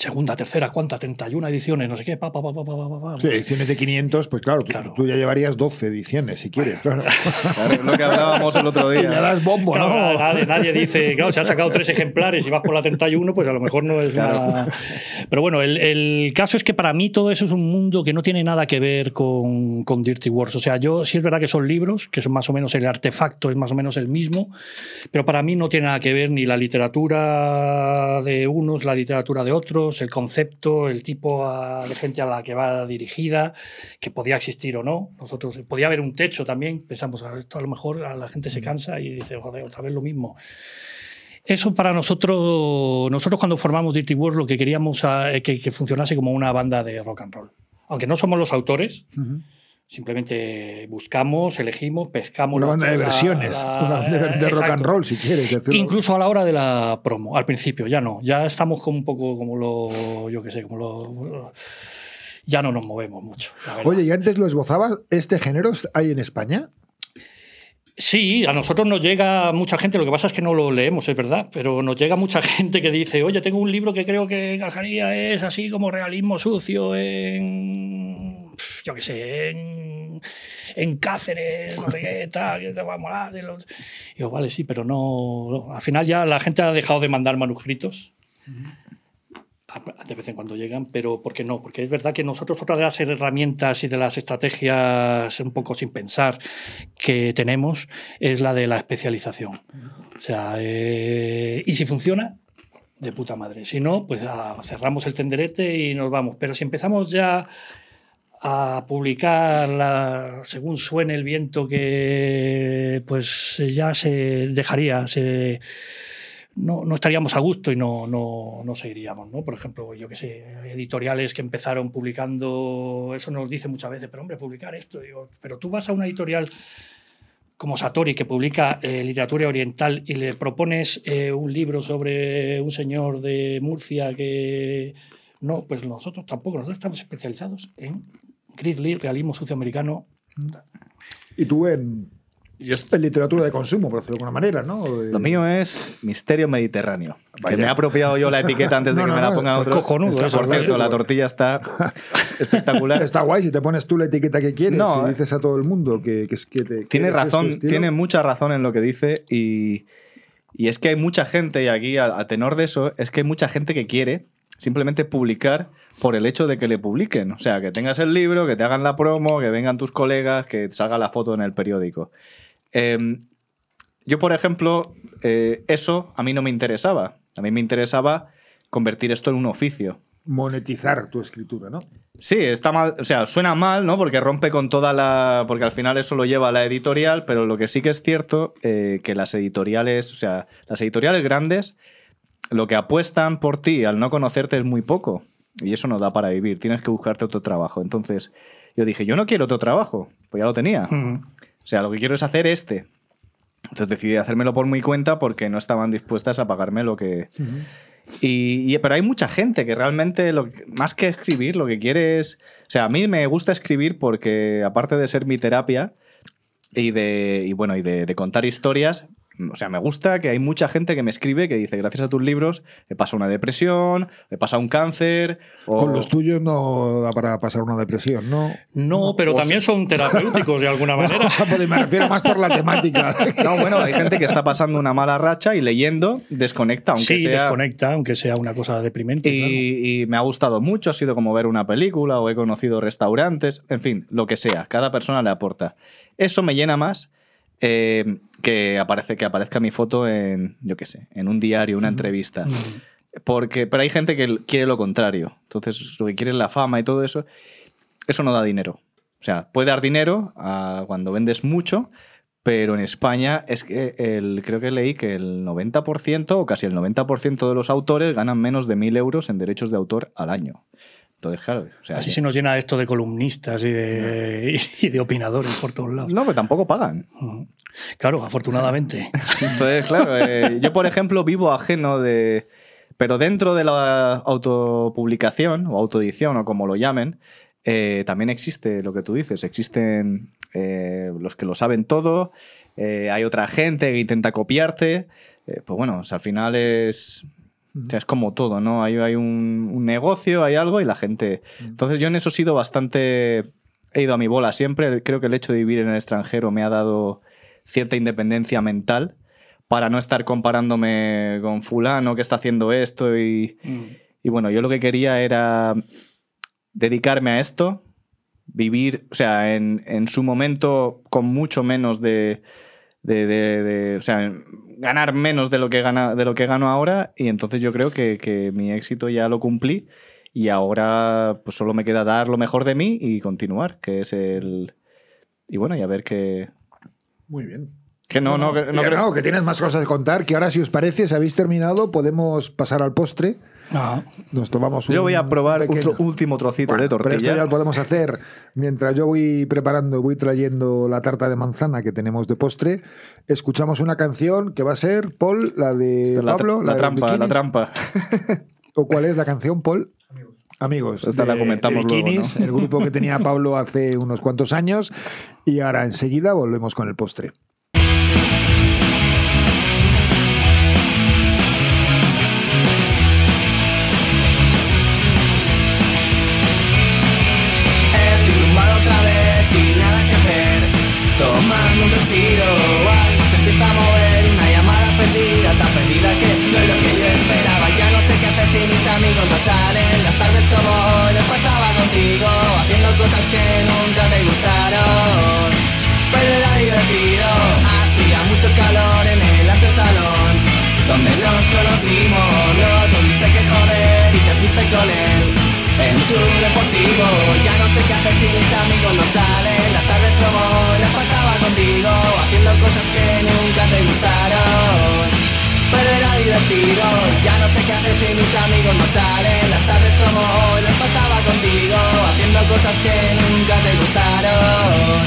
segunda, tercera, cuarta, 31 ediciones, no sé qué, pa, pa, pa, pa, pa, pa, pa. Sí, ediciones de 500, pues claro, tú, Claro. tú ya llevarías 12 ediciones, si quieres. Claro. Claro, es lo que hablábamos el otro Y le día. das bombo, Claro, ¿no? nadie, nadie dice, claro, si has sacado tres ejemplares y vas por la 31, pues a lo mejor no es una... Pero bueno, el, el caso es que para mí todo eso es un mundo que no tiene nada que ver con, con Dirty Wars. O sea, yo sí es verdad que son libros, que son más o menos el artefacto, es más o menos el mismo, pero para mí no tiene nada que ver ni la literatura de unos, la literatura de otros, el concepto, el tipo a- de gente a la que va dirigida, que podía existir o no. Nosotros, podía haber un techo también, pensamos, "Ah, esto a lo mejor a la gente se cansa y dice, joder, otra vez lo mismo. Eso para nosotros, nosotros cuando formamos Dirty Wars lo que queríamos ah, eh, que, que funcionase como una banda de rock and roll. Aunque no somos los autores, Ujú. Simplemente buscamos, elegimos, pescamos. Una banda de la- versiones, la- una banda de, de rock and roll, si quieres decirlo. Incluso a la hora de la promo, al principio, ya no. Ya estamos como un poco como lo, yo qué sé, como lo... Ya no nos movemos mucho. Oye, y antes lo esbozabas, ¿este género hay en España? Sí, a nosotros nos llega mucha gente, lo que pasa es que no lo leemos, es verdad, pero nos llega mucha gente que dice, oye, tengo un libro que creo que encajaría, es así como realismo sucio en, yo qué sé, en, en Cáceres, no sé qué, tal, que te va a molar. de los-". Y digo, vale, sí, pero no, no. Al final ya la gente ha dejado de mandar manuscritos. De vez en cuando llegan, pero ¿por qué no? Porque es verdad que nosotros otra de las herramientas y de las estrategias un poco sin pensar que tenemos es la de la especialización. O sea, eh, y si funciona, de puta madre. Si no, pues ah, cerramos el tenderete y nos vamos. Pero si empezamos ya a publicar la- según suene el viento que pues ya se dejaría, se, no, no estaríamos a gusto y no, no, no seguiríamos, ¿no? Por ejemplo, yo que sé, editoriales que empezaron publicando, eso nos dice muchas veces, pero hombre, publicar esto, digo, pero tú vas a una editorial como Satori, que publica eh, literatura oriental, y le propones eh, un libro sobre un señor de Murcia que... No, pues nosotros tampoco, nosotros estamos especializados en grizzly, realismo sucioamericano. Y tú en, Yo en literatura de consumo, por decirlo de alguna manera, ¿no? Lo mío es Misterio Mediterráneo. Vaya. Que me he apropiado yo la etiqueta antes de No, que no, me la no, pongan es otros. cojonudo Está, por cierto, la tortilla está espectacular. Está guay si te pones tú la etiqueta que quieres No, y eh. dices a todo el mundo que, que, que te- Tiene eres razón, estilo. tiene mucha razón en lo que dice y, y es que hay mucha gente, y aquí a, a tenor de eso, es que hay mucha gente que quiere simplemente publicar por el hecho de que le publiquen. O sea, que tengas el libro, que te hagan la promo, que vengan tus colegas, que salga la foto en el periódico. Em, yo, por ejemplo, eh, eso a mí no me interesaba. A mí me interesaba convertir esto en un oficio. monetizar tu escritura, ¿no? Sí, está mal, o sea, suena mal, ¿no? Porque rompe con toda la. Porque al final eso lo lleva a la editorial, pero lo que sí que es cierto, eh, que las editoriales, o sea, las editoriales grandes, lo que apuestan por ti al no conocerte es muy poco. Y eso no da para vivir, tienes que buscarte otro trabajo. Entonces, yo dije, yo no quiero otro trabajo, pues ya lo tenía. Mm. O sea, lo que quiero es hacer este. Entonces decidí hacérmelo por mi cuenta porque no estaban dispuestas a pagarme lo que, y, y- pero hay mucha gente que realmente, lo más que escribir, lo que quiere es. O sea, a mí me gusta escribir porque, aparte de ser mi terapia y de, y bueno, y de, de contar historias, o sea, me gusta que hay mucha gente que me escribe que dice: Gracias a tus libros he pasado una depresión, he pasado un cáncer. O, Con los tuyos no da para pasar una depresión, ¿no? No, pero o también son terapéuticos de alguna manera. Pues me refiero más por la temática. No, bueno, hay gente que está pasando una mala racha y leyendo desconecta, aunque sí, sea. desconecta, aunque sea una cosa deprimente. claro. Y me ha gustado mucho, ha sido como ver una película o he conocido restaurantes, en fin, lo que sea, cada persona le aporta. Eso me llena más eh, que, aparece, que aparezca mi foto en, yo qué sé, en un diario, una entrevista. Porque, pero hay gente que quiere lo contrario. Entonces, lo que quiere es la fama y todo eso, eso no da dinero. O sea, puede dar dinero a cuando vendes mucho, pero en España es que el, creo que leí que el 90% o casi el 90% de los autores ganan menos de 1.000 euros en derechos de autor al año. Entonces, claro, o sea, Así que- se nos llena esto de columnistas y de, y de opinadores por todos lados. no, pero tampoco pagan. Claro, afortunadamente. Entonces, claro, eh, yo por ejemplo vivo ajeno de... Pero dentro de la autopublicación o autoedición o como lo llamen, eh, también existe lo que tú dices, existen eh, los que lo saben todo, hay otra gente que intenta copiarte, pues bueno, o sea, al final es... o sea, es como todo, ¿no? Hay, hay un, un negocio, hay algo y la gente... Entonces yo en eso he sido bastante... He ido a mi bola siempre. Creo que el hecho de vivir en el extranjero me ha dado cierta independencia mental para no estar comparándome con fulano que está haciendo esto y, Mm. y bueno, yo lo que quería era dedicarme a esto, vivir, o sea, en, en su momento con mucho menos de, de, de- de- o sea, ganar menos de lo que gana, de lo que gano ahora y entonces yo creo que, que mi éxito ya lo cumplí y ahora pues solo me queda dar lo mejor de mí y continuar, que es el y bueno, y a ver qué Muy bien. que no no, que- no Que creo- no, que tienes más cosas que contar, que ahora si os parece, si habéis terminado, podemos pasar al postre. Nos tomamos un Yo voy a probar pequeño- otro último trocito Bueno, de Pero esto tortilla. ya lo podemos hacer mientras yo voy preparando, voy trayendo la tarta de manzana que tenemos de postre. Escuchamos una canción que va a ser, Paul, la de es la, Pablo, la, la de trampa, la bikinis. trampa. ¿O cuál es la canción, Paul? Amigos. Esta la comentamos de luego, Bikinis, ¿no? el grupo que tenía Pablo hace unos cuantos años. Y ahora enseguida volvemos con el postre. Tomando un respiro Algo se empieza a mover Una llamada perdida Tan perdida que no es lo que yo esperaba. Ya no sé qué hacer si mis amigos no salen. Las tardes como hoy las pasaba contigo Haciendo cosas que nunca te gustaron. Pero era divertido Hacía mucho calor en el amplio salón Donde nos conocimos. Roto con él en su deportivo. Ya no sé qué hacer si mis amigos no salen. Las tardes como pasaba haciendo cosas que nunca te gustaron. Pero era divertido, ya no sé qué hacer si mis amigos no salen. Las tardes como hoy las pasaba contigo, haciendo cosas que nunca te gustaron.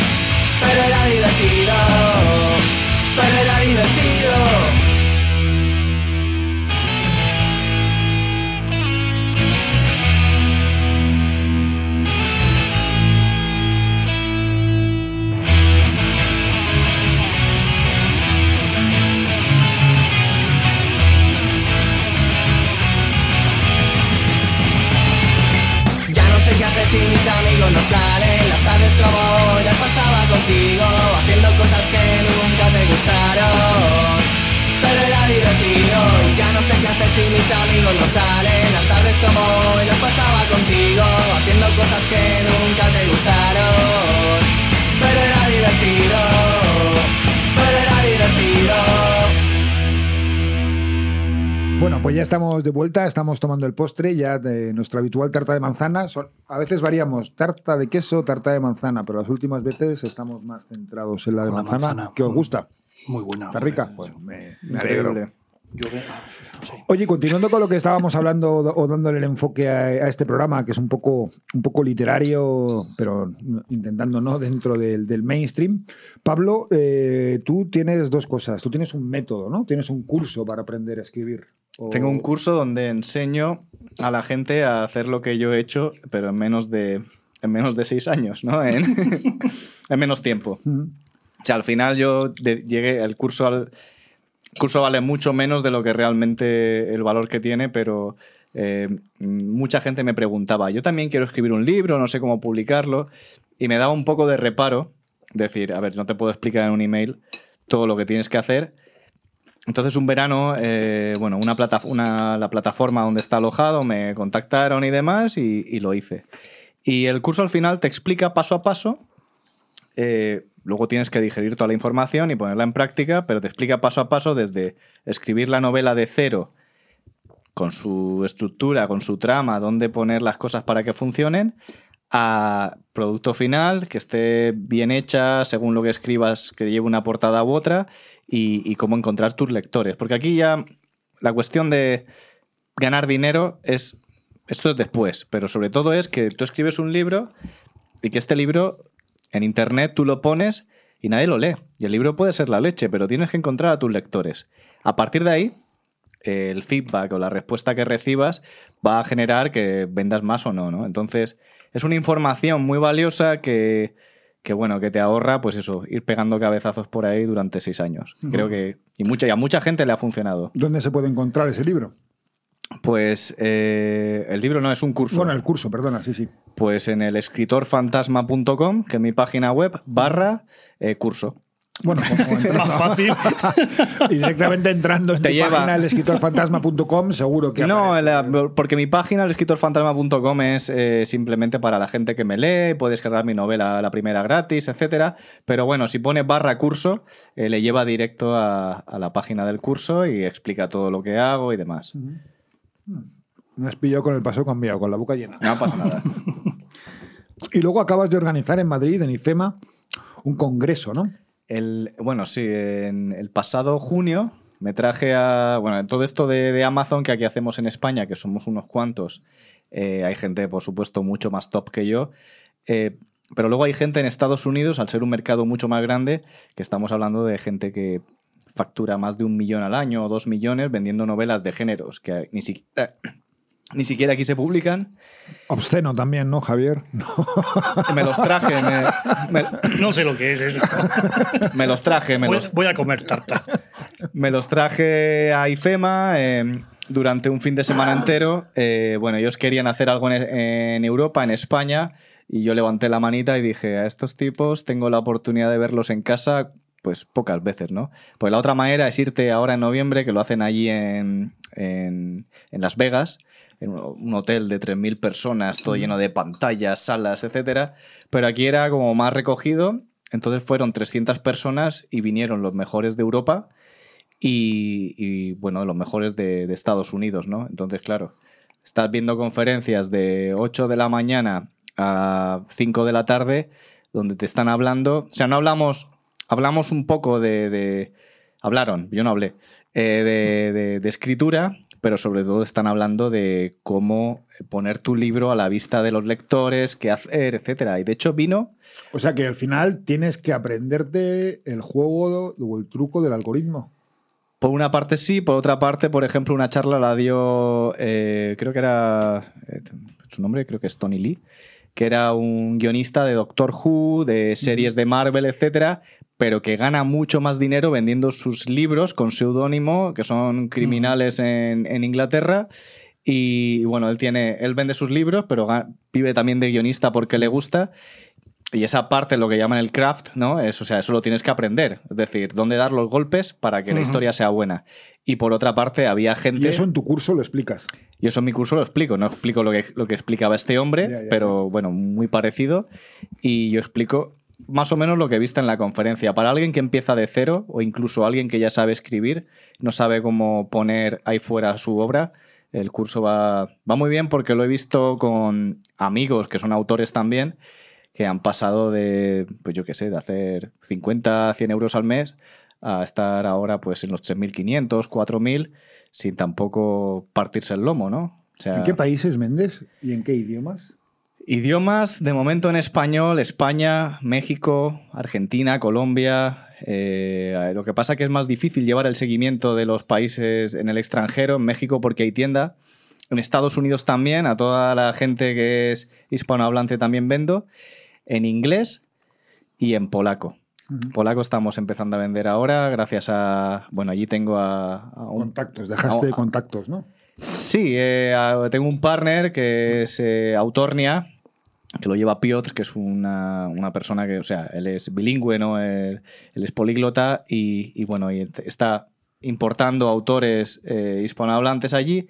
Pero era divertido, pero era divertido. Hacer si mis amigos no salen. Las tardes como hoy las pasaba contigo Haciendo cosas que nunca te gustaron. Pero era divertido Y ya no sé qué hacer si mis amigos no salen. Las tardes como hoy las pasaba contigo Haciendo cosas que nunca te gustaron. Pero era divertido Pero era divertido Bueno, pues ya estamos de vuelta, estamos tomando el postre ya de nuestra habitual tarta de manzana. Son- a veces variamos tarta de queso, tarta de manzana, pero las últimas veces estamos más centrados en la de Con manzana. manzana. ¿Qué os gusta? Muy buena. ¿Está rica? Pues me, me alegro. Yo ah, no sé. Oye, continuando con lo que estábamos hablando o dándole el enfoque a, a este programa, que es un poco, un poco literario, pero intentando no dentro del, del mainstream. Pablo, eh, tú tienes dos cosas. Tú tienes un método, ¿no? Tienes un curso para aprender a escribir. O- Tengo un curso donde enseño a la gente a hacer lo que yo he hecho, pero en menos de, en menos de seis años, ¿no? En, en menos tiempo. O sea, al final yo de- llegué, el curso, al, curso vale mucho menos de lo que realmente el valor que tiene, pero eh, mucha gente me preguntaba, yo también quiero escribir un libro, no sé cómo publicarlo, y me daba un poco de reparo decir, a ver, no te puedo explicar en un email todo lo que tienes que hacer. Entonces un verano, eh, bueno, una plata- una- la plataforma donde está alojado me contactaron y demás y, lo hice. Y el curso al final te explica paso a paso eh, luego tienes que digerir toda la información y ponerla en práctica, pero te explica paso a paso desde escribir la novela de cero, con su estructura, con su trama, dónde poner las cosas para que funcionen, a producto final, que esté bien hecha, según lo que escribas, que lleve una portada u otra, y, cómo encontrar tus lectores. Porque aquí ya la cuestión de ganar dinero es... Esto es después, pero sobre todo es que tú escribes un libro y que este libro en internet tú lo pones y nadie lo lee. Y el libro puede ser la leche, pero tienes que encontrar a tus lectores. A partir de ahí, el feedback o la respuesta que recibas va a generar que vendas más o no, ¿no? Entonces, es una información muy valiosa que, que, bueno, que te ahorra, pues eso, ir pegando cabezazos por ahí durante seis años. Creo que. Y, mucha, y a mucha gente le ha funcionado. ¿Dónde se puede encontrar ese libro? Pues eh, el libro no es un curso. Bueno, el curso, perdona, sí, sí. Pues en el escritorfantasma.com, que es mi página web, barra eh, curso. Bueno, como entrando- Más fácil. y directamente entrando en Te tu lleva- página, el escritorfantasma.com, seguro que No, la- porque mi página, el escritorfantasma.com, es eh, simplemente para la gente que me lee, puede descargar mi novela la primera gratis, etcétera. Pero bueno, si pone barra curso, eh, le lleva directo a, a la página del curso y explica todo lo que hago y demás. Me has pillado con el paso cambiado, con la boca llena. No pasa nada. Y luego acabas de organizar en Madrid, en IFEMA, un congreso, ¿no? El, bueno, sí, en el pasado junio me traje a. Bueno, todo esto de, Amazon que aquí hacemos en España, que somos unos cuantos, eh, hay gente, por supuesto, mucho más top que yo. eh, pero luego hay gente en Estados Unidos, al ser un mercado mucho más grande, que estamos hablando de gente que factura más de un millón al año o dos millones vendiendo novelas de géneros que ni siquiera, ni siquiera aquí se publican. Obsceno también, ¿no, Javier? No. Me los traje, me, me- No sé lo que es eso. me los traje, me Voy, los, voy a comer tarta. Me los traje a IFEMA eh, durante un fin de semana entero. Eh, bueno, ellos querían hacer algo en, en Europa, en España, y yo levanté la manita y dije, a estos tipos tengo la oportunidad de verlos en casa, pues pocas veces, ¿no? Pues la otra manera es irte ahora en noviembre, que lo hacen allí en, en- en Las Vegas, en un hotel de 3.000 personas, todo lleno de pantallas, salas, etcétera. Pero aquí era como más recogido. Entonces fueron 300 personas y vinieron los mejores de Europa y, y, bueno, los mejores de, de Estados Unidos, ¿no? Entonces, claro, estás viendo conferencias de 8 de la mañana a 5 de la tarde donde te están hablando, o sea, no hablamos, hablamos un poco de, de- hablaron, yo no hablé, eh, de, de- de escritura, pero sobre todo están hablando de cómo poner tu libro a la vista de los lectores, qué hacer, etcétera. Y de hecho vino, O sea que al final tienes que aprenderte el juego o el truco del algoritmo. por una parte sí, por otra parte, por ejemplo, una charla la dio, eh, creo que era, eh, su nombre creo que es Tony Lee, que era un guionista de Doctor Who, de series de Marvel, etcétera, pero que gana mucho más dinero vendiendo sus libros con seudónimo, que son criminales en, en Inglaterra. Y bueno, él tiene, él vende sus libros, pero vive también de guionista porque le gusta. Y esa parte, lo que llaman el craft, ¿no? Es, o sea, eso lo tienes que aprender. Es decir, dónde dar los golpes para que la historia sea buena. Y por otra parte, había gente. Y eso en tu curso lo explicas. Y eso en mi curso lo explico. No explico lo que, lo que explicaba este hombre, Ya, ya, pero bueno, muy parecido. Y yo explico más o menos lo que he visto en la conferencia. Para alguien que empieza de cero, o incluso alguien que ya sabe escribir, no sabe cómo poner ahí fuera su obra, el curso va, va muy bien porque lo he visto con amigos que son autores también, que han pasado de, pues yo qué sé, de hacer 50, 100 euros al mes a estar ahora pues en los 3.500, 4.000, sin tampoco partirse el lomo, ¿no? ¿En qué países vendes y en qué idiomas? Idiomas, de momento en español, España, México, Argentina, Colombia. eh, lo que pasa que es más difícil llevar el seguimiento de los países en el extranjero, en México porque hay tienda. En Estados Unidos también, a toda la gente que es hispanohablante también vendo. En inglés y en polaco. Polaco estamos empezando a vender ahora, gracias a. Bueno, allí tengo a, a un Contactos, dejaste a- contactos, ¿no? Sí, eh, tengo un partner que es eh, Autornia, que lo lleva Piotr, que es una, una persona que, o sea, él es bilingüe, ¿no? Él, él es políglota y, y, bueno, y está importando autores eh, hispanohablantes allí.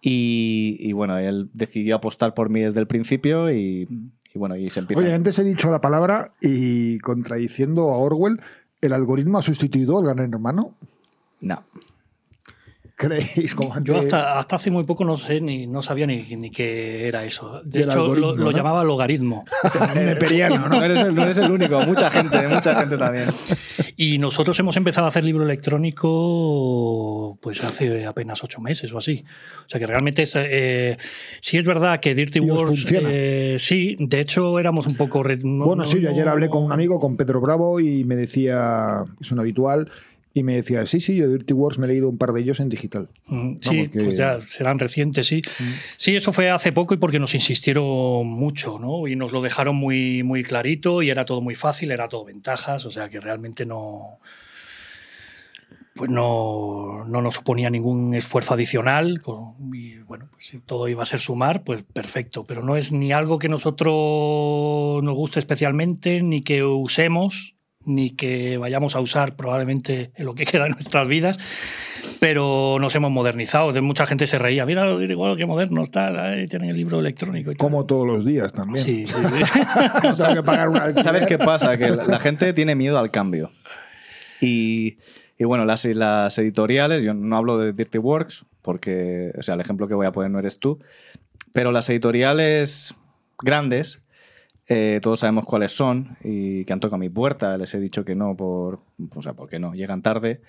Y, y, bueno, él decidió apostar por mí desde el principio y, y bueno, y se empieza. Oye, antes he dicho la palabra y contradiciendo a Orwell, ¿el algoritmo ha sustituido al gran hermano? No. ¿Creéis? Como Yo antes- hasta, hasta hace muy poco no sé ni no sabía ni, ni qué era eso. De Del hecho, lo, algoritmo, lo ¿no? llamaba logaritmo. neperiano, ¿no? No eres, el, no eres el único, mucha gente, mucha gente también. Y nosotros hemos empezado a hacer libro electrónico pues hace apenas ocho meses o así. O sea que realmente es, eh, sí es verdad que Dirty Wars funciona. eh, sí, de hecho éramos un poco no- Bueno, no- sí, yo ayer no- hablé con un amigo, con Pedro Bravo, y me decía, es un habitual, y me decía, sí, sí, yo de Dirty Wars me he leído un par de ellos en digital. Mm, Sí, que- pues ya serán recientes, sí. Sí, eso fue hace poco y porque nos insistieron mucho, ¿no? Y nos lo dejaron muy, muy clarito y era todo muy fácil, era todo ventajas, o sea que realmente no. Pues no, no nos suponía ningún esfuerzo adicional. Y bueno, pues si todo iba a ser sumar, pues perfecto. Pero no es ni algo que nosotros nos guste especialmente, ni que usemos, ni que vayamos a usar probablemente en lo que queda de nuestras vidas pero nos hemos modernizado. De mucha gente se reía. Mira, igual que moderno está, ahí tienen el libro electrónico. Y tal". Como todos los días también. Sí, sí, sí. Tengo que pagar un alquiler. ¿Sabes qué pasa? Que la la gente tiene miedo al cambio. Y, y bueno, las, las editoriales, yo no hablo de Dirty Works, porque, o sea, el ejemplo que voy a poner no eres tú, pero las editoriales grandes, eh, todos sabemos cuáles son y que han tocado mi puerta, les he dicho que no, por, o sea, porque no, llegan tarde.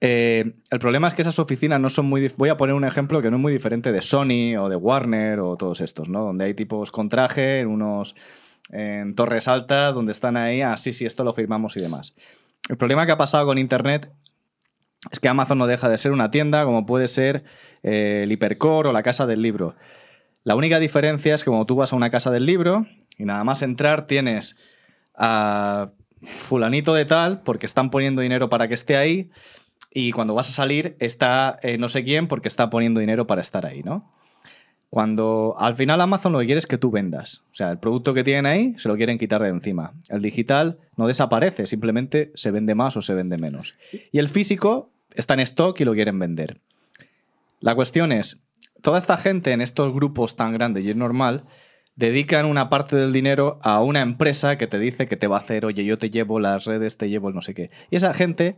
Eh, el problema es que esas oficinas no son muy... Voy a poner un ejemplo que no es muy diferente de Sony o de Warner o todos estos, ¿no? Donde hay tipos con traje, unos en torres altas, donde están ahí, ah, sí, sí, esto lo firmamos y demás. El problema que ha pasado con Internet es que Amazon no deja de ser una tienda como puede ser eh, el Hipercore o la Casa del Libro. La única diferencia es que cuando tú vas a una Casa del Libro y nada más entrar tienes a fulanito de tal porque están poniendo dinero para que esté ahí y cuando vas a salir está eh, no sé quién porque está poniendo dinero para estar ahí, ¿no? Cuando al final Amazon lo que quiere es que tú vendas. O sea, el producto que tienen ahí se lo quieren quitar de encima. El digital no desaparece, simplemente se vende más o se vende menos. Y el físico está en stock y lo quieren vender. La cuestión es, toda esta gente en estos grupos tan grandes y es normal, dedican una parte del dinero a una empresa que te dice que te va a hacer, oye, yo te llevo las redes, te llevo el no sé qué. Y esa gente,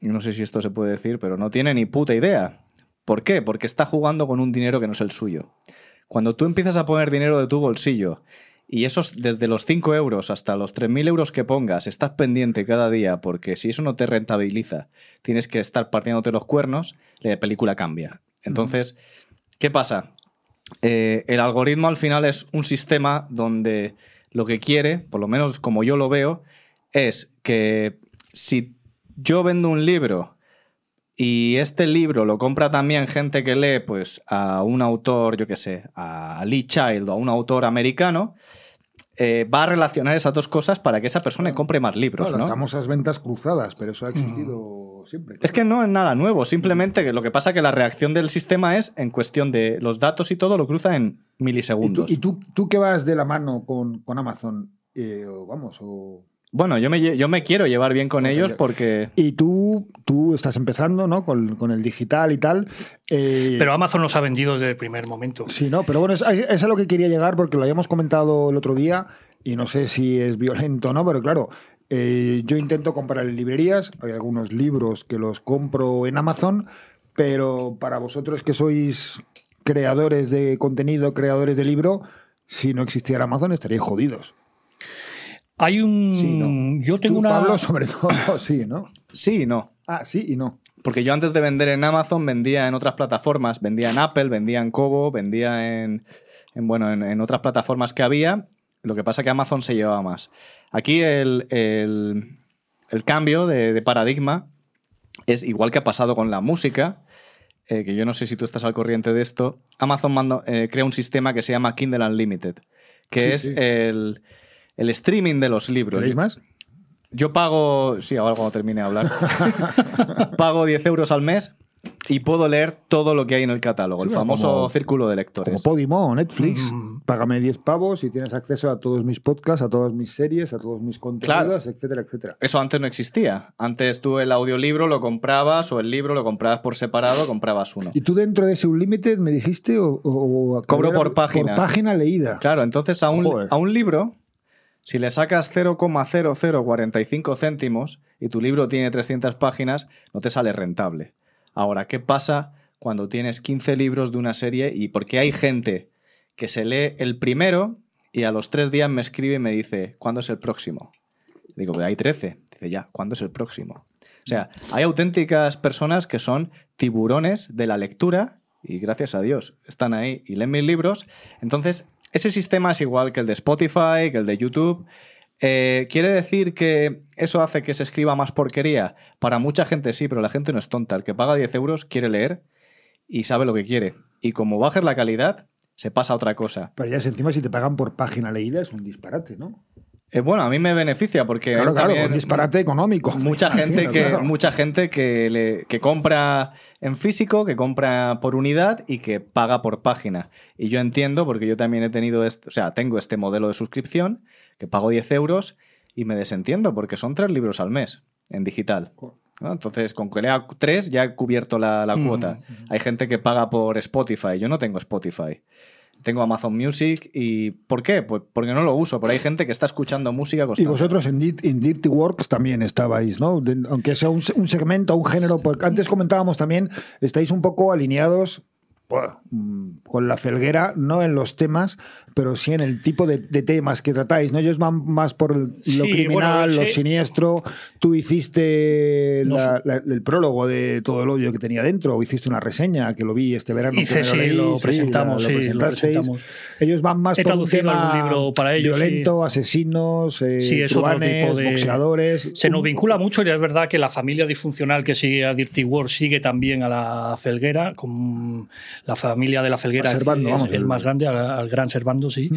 no sé si esto se puede decir, pero no tiene ni puta idea. ¿Por qué? Porque está jugando con un dinero que no es el suyo. Cuando tú empiezas a poner dinero de tu bolsillo y esos desde los 5 euros hasta los 3.000 euros que pongas, estás pendiente cada día porque si eso no te rentabiliza, tienes que estar partiéndote los cuernos, la película cambia. Entonces, ¿qué pasa? Eh, el algoritmo al final es un sistema donde lo que quiere, por lo menos como yo lo veo, es que si yo vendo un libro y este libro lo compra también gente que lee pues, a un autor, yo qué sé, a Lee Child o a un autor americano, eh, va a relacionar esas dos cosas para que esa persona compre más libros. Claro, ¿no? Las famosas ventas cruzadas, pero eso ha existido siempre. Es que no es nada nuevo, simplemente que lo que pasa es que la reacción del sistema es en cuestión de los datos y todo lo cruza en ¿Y tú, milisegundos. y tú, tú que vas de la mano con, con Amazon? eh, o vamos, o... Bueno, yo me, yo me quiero llevar bien con ellos porque... Y tú, tú estás empezando, ¿no? Con, con el digital y tal. eh, Pero Amazon nos ha vendido desde el primer momento. Sí, no, pero bueno, es, es a lo que quería llegar porque lo habíamos comentado el otro día y no sé si es violento o no, pero claro, eh, yo intento comprar en librerías, hay algunos libros que los compro en Amazon, pero para vosotros que sois creadores de contenido, creadores de libro, si no existiera Amazon estaríais jodidos. Hay un. Sí, no. Yo tengo Tú, una. Pablo, sobre todo, sí, ¿no? Sí y no. Ah, sí y no. Porque yo antes de vender en Amazon vendía en otras plataformas, vendía en Apple, vendía en Kobo, vendía en, en, bueno, en, en otras plataformas que había. Lo que pasa es que Amazon se llevaba más. Aquí el, el- el cambio de, de paradigma es igual que ha pasado con la música, eh, que yo no sé si tú estás al corriente de esto. Amazon manda- eh, crea un sistema que se llama Kindle Unlimited, que Sí, es sí. El, el streaming de los libros. ¿Queréis más? Yo pago, sí, ahora cuando termine de hablar, pago 10 euros al mes y puedo leer todo lo que hay en el catálogo, Sí, el famoso como- círculo de lectores. Como Podimo o Netflix. Mm. Págame 10 pavos y tienes acceso a todos mis podcasts, a todas mis series, a todos mis contenidos, etcétera, etcétera. Eso antes no existía. Antes tú el audiolibro lo comprabas o el libro lo comprabas por separado, comprabas uno. ¿Y tú dentro de ese Unlimited me dijiste o, o- o- Cobro por página. Por página leída. Claro, entonces a un, Joder. a un libro, si le sacas 0,0045 céntimos y tu libro tiene 300 páginas, no te sale rentable. Ahora, ¿qué pasa cuando tienes 15 libros de una serie y porque hay gente que se lee el primero y a los tres días me escribe y me dice, ¿cuándo es el próximo? Digo, "Pero hay 13. Dice, ya, ¿cuándo es el próximo? O sea, hay auténticas personas que son tiburones de la lectura y gracias a Dios están ahí y leen mis libros. Entonces, ese sistema es igual que el de Spotify, que el de YouTube. Eh, ¿Quiere decir que eso hace que se escriba más porquería? Para mucha gente sí, pero la gente no es tonta. El que paga 10 euros quiere leer y sabe lo que quiere. Y como bajes la calidad, se pasa a otra cosa. Pero ya si encima si te pagan por página leída es un disparate, ¿no? Eh, bueno, a mí me beneficia porque Claro, claro, también un disparate económico. mucha gente Imagino, que claro. mucha gente que, le- que compra en físico, que compra por unidad y que paga por página. Y yo entiendo porque yo también he tenido, este, o sea, tengo este modelo de suscripción que pago 10 euros y me desentiendo porque son tres libros al mes en digital. ¿no? Entonces, con que lea tres ya he cubierto la, la Mm. cuota. Hay gente que paga por Spotify. Yo no tengo Spotify. Tengo Amazon Music y ¿por qué? Pues porque no lo uso, pero hay gente que está escuchando música Y constante. vosotros en, Dirty Works también estabais, ¿no? De- aunque sea un, se- un segmento, un género, porque antes comentábamos también, estáis un poco alineados bueno, mm, con la felguera, no en los temas, pero sí en el tipo de, de temas que tratáis, ¿no? Ellos van más por el- lo Sí, criminal, bueno, lo siniestro. Tú hiciste No la- la- el prólogo de todo el odio que tenía dentro, o hiciste una reseña que lo vi este verano. Hice, sí, leí, lo presentamos, sí, lo presentasteis. presentamos. Ellos van más He por un traducido tema algún libro para ellos, violento, asesinos, eh, Sí, es otro tipo de- boxeadores. Se nos vincula mucho y es verdad que la familia disfuncional que sigue a Dirty World sigue también a la Felguera, con la familia de la Felguera Servando, es vamos, el el- más grande, al, al gran Servando, sí.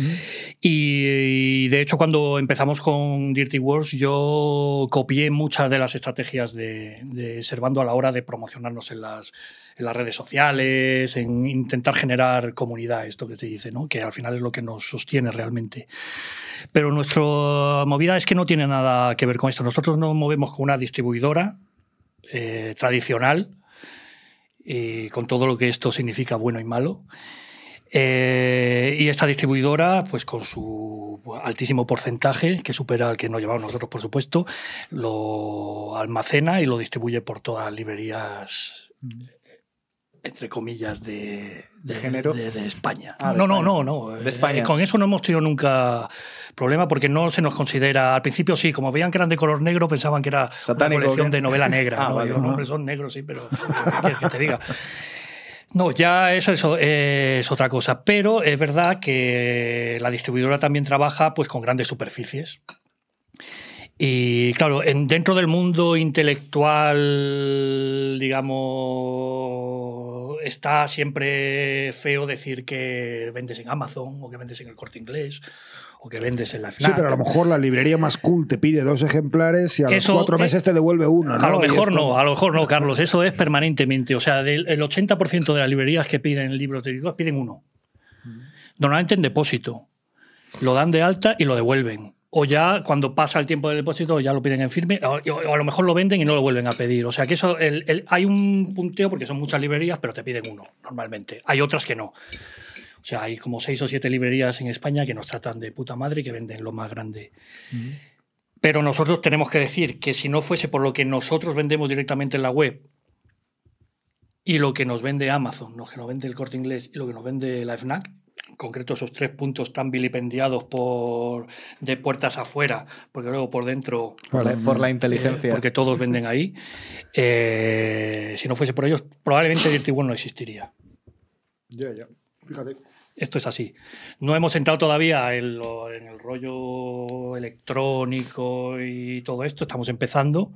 y, y, de hecho cuando empezamos con Dirty Wars yo copié muchas de las estrategias de, de Servando a la hora de promocionarnos en las, en las redes sociales, en intentar generar comunidad, esto que se dice, ¿no? que al final es lo que nos sostiene realmente. Pero nuestra movida es que no tiene nada que ver con esto. Nosotros nos movemos con una distribuidora eh, tradicional, eh, con todo lo que esto significa bueno y malo. Eh, y esta distribuidora, pues con su altísimo porcentaje, que supera al que nos llevamos nosotros, por supuesto, lo almacena y lo distribuye por todas las librerías entre comillas, de, ¿De género? de, de España. Ah, no, no, España. no, no. De España. Eh, con eso no hemos tenido nunca problema porque no se nos considera. Al principio sí, como veían que eran de color negro, pensaban que era Satánico, una colección ¿qué? de novela negra. Ah, ¿no? vale. Digo, no, hombre, son negros, sí, pero ¿qué que te diga? No, ya eso, eso es otra cosa. Pero es verdad que la distribuidora también trabaja pues, con grandes superficies. Y claro, en, dentro del mundo intelectual, digamos, está siempre feo decir que vendes en Amazon o que vendes en el corte inglés o que vendes en la Sí, FNAC. pero a lo mejor la librería más cool te pide dos ejemplares y a los cuatro es- meses te devuelve uno. ¿no? A lo mejor no, a lo mejor no, Carlos. Eso es permanentemente. O sea, del el 80% de las librerías que piden libros teóricos piden uno. Normalmente en depósito. Lo dan de alta y lo devuelven. O ya cuando pasa el tiempo del depósito ya lo piden en firme. O, o a lo mejor lo venden y no lo vuelven a pedir. O sea que eso, el- el- hay un punteo porque son muchas librerías, pero te piden uno normalmente. Hay otras que no. O sea, hay como seis o siete librerías en España que nos tratan de puta madre y que venden lo más grande. Pero nosotros tenemos que decir que si no fuese por lo que nosotros vendemos directamente en la web y lo que nos vende Amazon, lo que nos vende el corte inglés y lo que nos vende la FNAC, en concreto esos tres puntos tan vilipendiados por de puertas afuera, porque luego por dentro Por la, por la inteligencia. eh, porque todos venden ahí. eh, si no fuese por ellos, probablemente Dirty World no existiría. Ya, ya. Fíjate. Esto es así. No hemos entrado todavía en, lo- en el rollo electrónico y todo esto. Estamos empezando.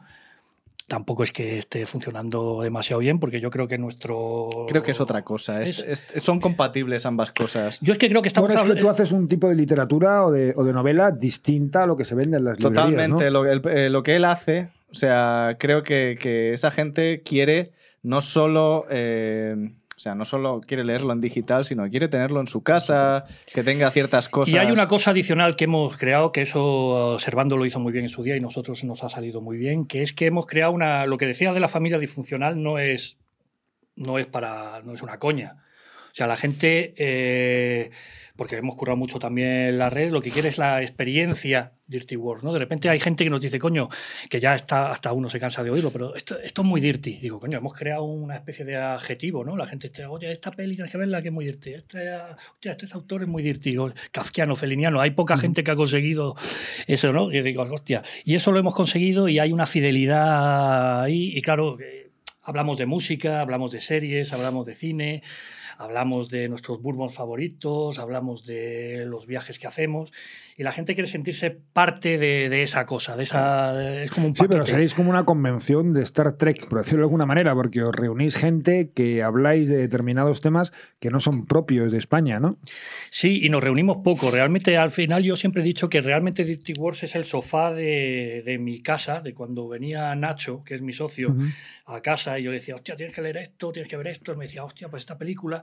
Tampoco es que esté funcionando demasiado bien, porque yo creo que nuestro. Creo que es otra cosa. es- Es- es- son compatibles ambas cosas. Yo es que creo que estamos. Bueno, es que tú haces un tipo de literatura o de, o de novela distinta a lo que se vende en las librerías, Totalmente. ¿no? Lo, eh, lo que él hace, o sea, creo que, que esa gente quiere no solo. eh, sea, no solo quiere leerlo en digital, sino quiere tenerlo en su casa, que tenga ciertas cosas. Y hay una cosa adicional que hemos creado, que eso Servando lo hizo muy bien en su día y nosotros nos ha salido muy bien, que es que hemos creado una. Lo que decía de la familia disfuncional no es, no es para. no es una coña. O sea, la gente, eh, porque hemos currado mucho también la red, lo que quiere es la experiencia Dirty World, ¿no? De repente hay gente que nos dice, coño, que ya está, hasta uno se cansa de oírlo, pero esto, esto es muy dirty. Digo, coño, hemos creado una especie de adjetivo, ¿no? La gente está, oye, esta peli tienes que verla que es muy dirty. Este, hostia, este autor es muy dirty. O Kafkiano, feliniano. Hay poca gente que ha conseguido eso, ¿no? Y digo, hostia. Y eso lo hemos conseguido y hay una fidelidad ahí. Y claro, eh, hablamos de música, hablamos de series, hablamos de cine hablamos de nuestros bourbons favoritos, hablamos de los viajes que hacemos y la gente quiere sentirse parte de, de esa cosa, de esa de- es como un Sí, pero paquete. seréis como una convención de Star Trek, por decirlo de alguna manera, porque os reunís gente que habláis de determinados temas que no son propios de España, ¿no? Sí, y nos reunimos poco. Realmente, al final, yo siempre he dicho que realmente Dirty Wars es el sofá de, de mi casa, de cuando venía Nacho, que es mi socio, a casa y yo le decía, hostia, tienes que leer esto, tienes que ver esto. Él me decía, hostia, pues esta película.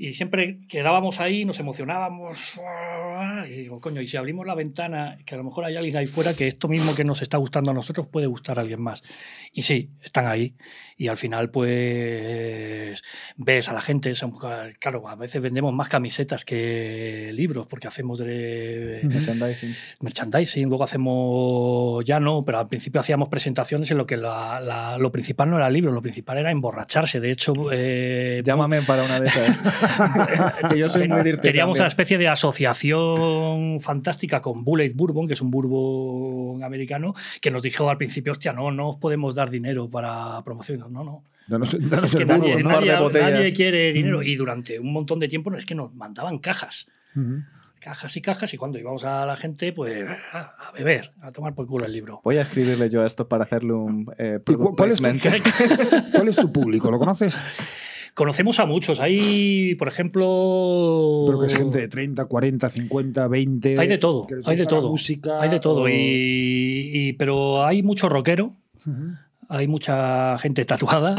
Y siempre quedábamos ahí, nos emocionábamos. Y digo, coño, y si abrimos la ventana, que a lo mejor hay alguien ahí fuera que esto mismo que nos está gustando a nosotros puede gustar a alguien más. Y sí, están ahí. Y al final, pues, ves a la gente. son- claro, a veces vendemos más camisetas que libros porque hacemos de Merchandising. merchandising, luego hacemos, ya no, pero al principio hacíamos presentaciones en lo que la- la- lo principal no era libro, lo principal era emborracharse. De hecho, eh, Llámame para una de esas. que yo soy muy dirty teníamos también. una especie de asociación fantástica con Bullet Bourbon, que es un bourbon americano, que nos dijo al principio, hostia, no, no os podemos dar dinero para promocionar. No, no. Danos, Es danos el nadie, burro, un ¿no? par de nadie- quiere dinero. Y durante un montón de tiempo es que nos mandaban cajas cajas y cajas y cuando íbamos a la gente pues a beber, a tomar por culo el libro. Voy a escribirle yo a esto para hacerle un eh, ¿Y cu- product cuál, es tu, cuál es tu público? ¿Lo conoces? Conocemos a muchos. Hay, por ejemplo... Pero que es gente de 30, 40, 50, 20. Hay de todo, hay de todo. Música, Hay de todo. o- Y, y- pero hay mucho rockero, Ujú. hay mucha gente tatuada,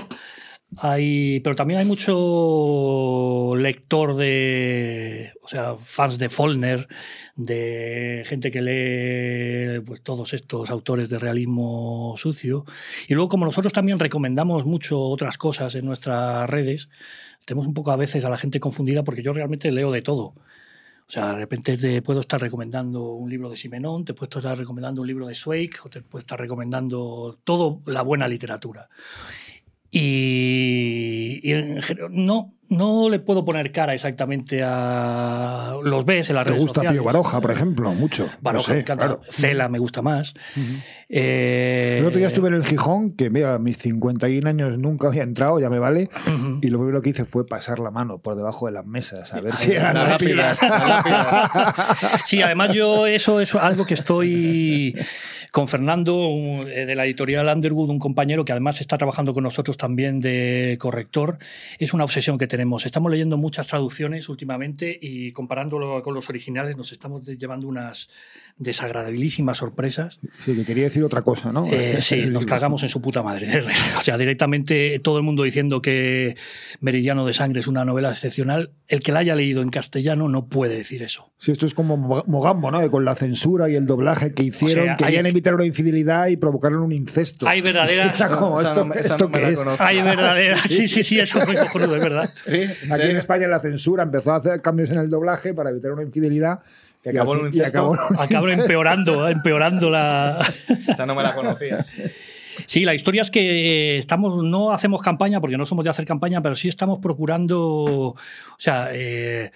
hay, pero también hay mucho lector de, o sea, fans de Follner, de gente que lee pues, todos estos autores de realismo sucio. Y luego, como nosotros también recomendamos mucho otras cosas en nuestras redes, tenemos un poco a veces a la gente confundida porque yo realmente leo de todo. O sea, de repente te puedo estar recomendando un libro de Simenón, te puedo estar recomendando un libro de Zweig, o te puedo estar recomendando toda la buena literatura. Y, y no, no le puedo poner cara exactamente a. Los ves en las ¿Te redes gusta sociales. Pío Baroja, por ejemplo? Mucho. Baroja No me encanta. claro. Cela me gusta más. Eh, El otro día estuve en el Gijón, que mira, a mis 51 años nunca había entrado, ya me vale, y lo primero que hice fue pasar la mano por debajo de las mesas, a ver si eran rápidas. Sí, además yo eso es algo que estoy con Fernando eh, de la editorial Underwood, un compañero que además está trabajando con nosotros también de corrector. Es una obsesión que tenemos. Estamos leyendo muchas traducciones últimamente y comparándolo con los originales nos estamos llevando unas desagradabilísimas sorpresas. Sí, que quería decir otra cosa, ¿no? Eh, sí, nos cagamos en su puta madre. O sea, directamente todo el mundo diciendo que Meridiano de Sangre es una novela excepcional. El que la haya leído en castellano no puede decir eso. Sí, esto es como Mo- Mogambo, ¿no? Que con la censura y el doblaje que hicieron, sea, querían hay- evitar una infidelidad y provocaron un incesto. Hay verdaderas. Era como, Esa ¿esto, no esto no qué es? conozco. Hay verdaderas. Sí, sí, sí, eso es muy cojonudo, es verdad. Sí, Aquí en España la censura empezó a hacer cambios en el doblaje para evitar una infidelidad. Y acabó y incesto. empeorando, empeorando la. Esa no me la conocía. Sí, la historia es que estamos, no hacemos campaña porque no somos de hacer campaña, pero sí estamos procurando. O sea, eh,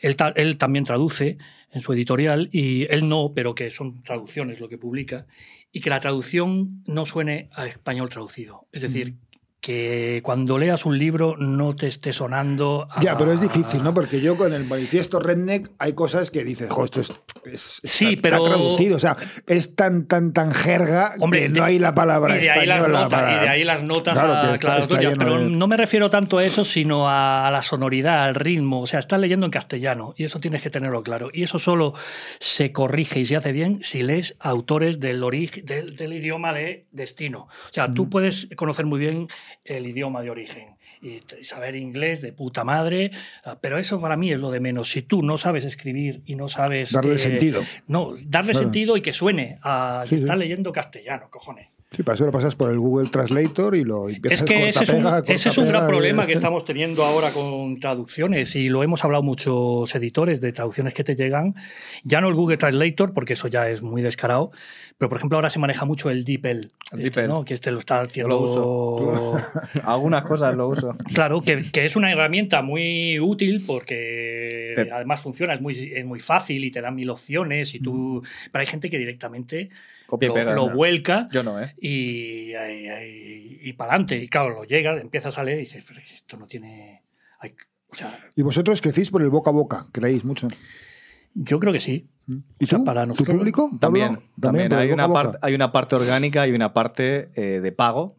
él también traduce en su editorial y él no, pero que son traducciones lo que publica, y que la traducción no suene a español traducido. Es decir, que cuando leas un libro no te esté sonando. a- Ya, pero es difícil, ¿no? Porque yo con el manifiesto Redneck hay cosas que dices, jo, esto es, es- Sí, está, pero- está traducido. O sea, es tan, tan, tan jerga Hombre, que de- no hay la palabra y de ahí las notas, para- y de ahí las notas Claro, a- que está- claro, está coño, lleno pero de- no me refiero tanto a eso, sino a, la sonoridad, al ritmo. O sea, estás leyendo en castellano y eso tienes que tenerlo claro. Y eso solo se corrige y se hace bien si lees autores del, origen, del, del idioma de destino. O sea, tú puedes conocer muy bien el idioma de origen y saber inglés de puta madre, ah, pero eso para mí es lo de menos. Si tú no sabes escribir y no sabes... Darle que- sentido. No, darle Claro. sentido y que suene a que Sí, sí. estás leyendo castellano, cojones. Sí, para eso lo pasas por el Google Translator y lo empiezas Es que ese es, un, ese es un gran problema que estamos teniendo ahora con traducciones y lo hemos hablado muchos editores de traducciones que te llegan. Ya no el Google Translator, porque eso ya es muy descarado, pero por ejemplo ahora se maneja mucho el DeepL, El este, DeepL. ¿no? que este lo está haciendo... lo uso. Algunas cosas lo uso. Claro, que, que es una herramienta muy útil porque Te- además funciona, es muy, es muy fácil y te da mil opciones y tú... Pero hay gente que directamente Copia lo, pega. lo vuelca Yo no, ¿eh? y, y, y, para adelante. Y claro, lo llega, empiezas a leer y dices, "Pero es que esto no tiene. hay- o sea, Y vosotros crecís por el boca a boca, creéis mucho. yo creo que sí. ¿Y O sea, tú? para ¿Tu nosotros- público? También, también. Hay, una parte, hay una parte orgánica y una parte eh, de pago.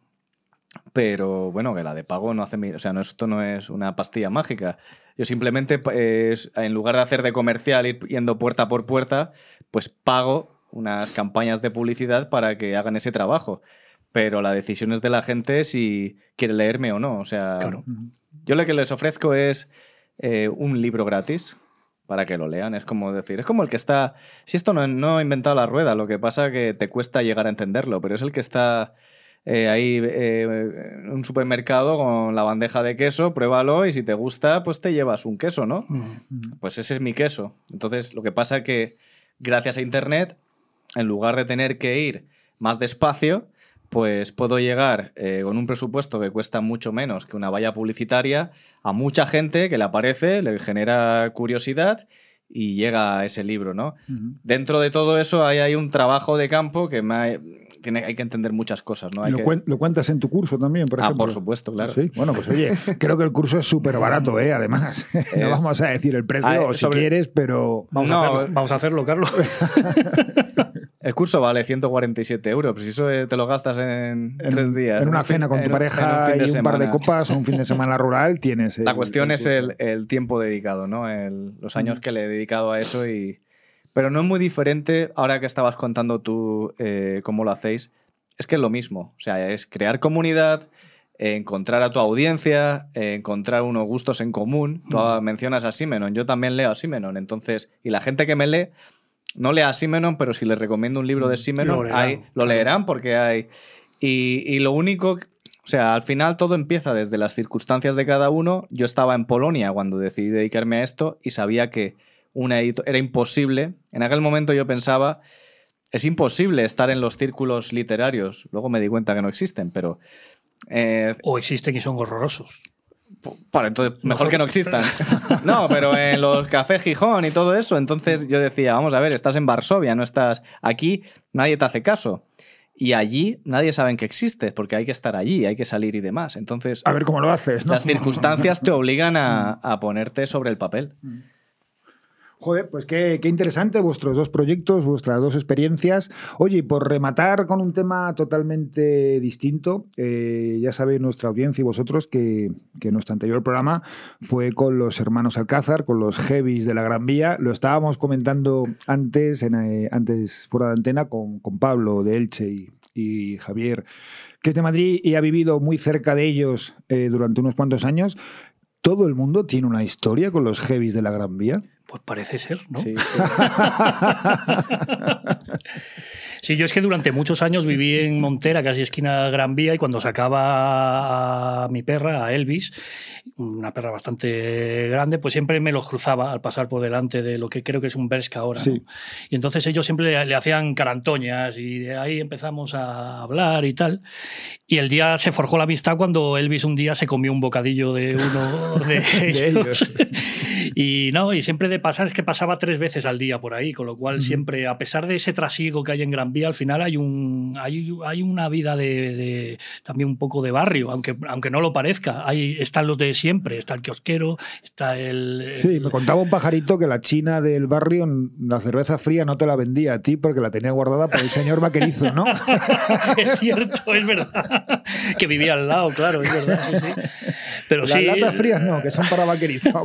Pero bueno, que la de pago no hace. mi- O sea, no, esto no es una pastilla mágica. Yo simplemente, eh, es- en lugar de hacer de comercial, ir yendo puerta por puerta, pues pago unas campañas de publicidad para que hagan ese trabajo. Pero la decisión es de la gente si quiere leerme o no. O sea, Claro. yo lo que les ofrezco es eh, un libro gratis para que lo lean. Es como decir, es como el que está. Si esto no, no ha inventado la rueda, lo que pasa que te cuesta llegar a entenderlo, pero es el que está eh, ahí eh, en un supermercado con la bandeja de queso, pruébalo y si te gusta, pues te llevas un queso, ¿no? Mm. Pues ese es mi queso. Entonces, lo que pasa que gracias a Internet, en lugar de tener que ir más despacio, pues puedo llegar eh, con un presupuesto que cuesta mucho menos que una valla publicitaria a mucha gente que le aparece, le genera curiosidad y llega a ese libro, ¿no? Dentro de todo eso hay, hay un trabajo de campo que me ha- tiene, hay que entender muchas cosas, ¿no? Hay ¿Lo, que- cuen- lo cuentas en tu curso también, por Ah, ejemplo? por supuesto, claro. Sí, bueno, pues oye, creo que el curso es súper barato, ¿eh? Además, no vamos a decir el precio Ah, si sobre- quieres, pero... Vamos, No, a hacerlo, eh. vamos a hacerlo, Carlos. El curso vale 147 euros, pero si eso eh, te lo gastas en, En, tres días. en una un fin- cena con tu un- en pareja y un par de copas o un fin de semana rural, tienes... La el- cuestión es el, el tiempo dedicado, ¿no? El- los años que le he dedicado a eso y... Pero no es muy diferente, ahora que estabas contando tú eh, cómo lo hacéis, es que es lo mismo. O sea, es crear comunidad, eh, encontrar a tu audiencia, eh, encontrar unos gustos en común. Tú Mm. mencionas a Simenon, yo también leo a Simenon. Entonces, y la gente que me lee, no lea a Simenon, pero si les recomiendo un libro de Simenon, Lo leerán, hay- lo leerán porque hay... Y, y lo único, o sea, al final todo empieza desde las circunstancias de cada uno. Yo estaba en Polonia cuando decidí dedicarme a esto y sabía que una edito- era imposible. En aquel momento yo pensaba, es imposible estar en los círculos literarios. Luego me di cuenta que no existen, pero Eh, O existen y son horrorosos. Bueno, entonces, mejor que no existan. No, pero en los cafés Gijón y todo eso, entonces yo decía, vamos a ver, estás en Varsovia, no estás aquí, nadie te hace caso. Y allí nadie sabe que existe, porque hay que estar allí, hay que salir y demás. Entonces, A ver cómo lo haces, ¿no? las circunstancias te obligan a, a ponerte sobre el papel. Joder, pues qué, qué interesante vuestros dos proyectos, vuestras dos experiencias. Oye, y por rematar con un tema totalmente distinto, eh, ya sabe nuestra audiencia y vosotros que, que nuestro anterior programa fue con los hermanos Alcázar, con los heavies de la Gran Vía. Lo estábamos comentando antes, en, eh, antes fuera de antena, con, con Pablo de Elche y, y Javier, que es de Madrid y ha vivido muy cerca de ellos eh, durante unos cuantos años. ¿Todo el mundo tiene una historia con los heavies de la Gran Vía? Pues parece ser, ¿no? Sí, sí. Sí, yo es que durante muchos años viví en Montera, casi esquina Gran Vía, y cuando sacaba a mi perra, a Elvis, una perra bastante grande, pues siempre me los cruzaba al pasar por delante de lo que creo que es un Berska ahora. Sí. ¿no? Y entonces ellos siempre le, hacían carantoñas y de ahí empezamos a hablar y tal. Y el día se forjó la amistad cuando Elvis un día se comió un bocadillo de uno de ellos. y no, y siempre de pasar es que pasaba tres veces al día por ahí, con lo cual siempre, a pesar de ese trasiego que hay en Gran Vía, al final hay un hay, hay una vida de, de- también un poco de barrio, aunque, aunque no lo parezca. Hay, están los de siempre, está el kiosquero, está el... el- Sí, me contaba un pajarito que la china del barrio la cerveza fría no te la vendía a ti porque la tenía guardada por el señor vaquerizo, ¿no? es cierto, es verdad. que vivía al lado, claro, es verdad, sí, sí. Pero Las sí, latas frías no, que son para vaquerizo.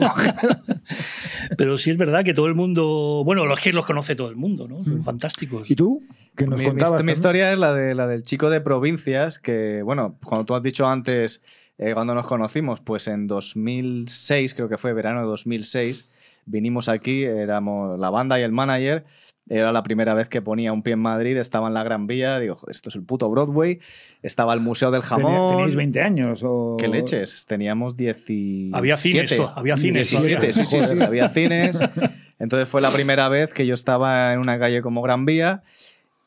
pero sí es verdad que todo el mundo, bueno, los que los conoce todo el mundo, ¿no? Son fantásticos. ¿Y tú? Que nos mi, mi- contabas. mi historia es la, de, la del chico de provincias que, bueno, cuando tú has dicho antes, eh, cuando nos conocimos, pues en 2006, creo que fue verano de 2006, vinimos aquí, éramos la banda y el manager. Era la primera vez que ponía un pie en Madrid, estaba en la Gran Vía, digo, joder, esto es el puto Broadway, estaba el Museo del Tenía- Jamón. ¿Teníais 20 años? O... ¿Qué leches? Teníamos 17. Había cines, había cines 17, todavía. sí, sí, sí, Joder. había cines. Entonces fue la primera vez que yo estaba en una calle como Gran Vía.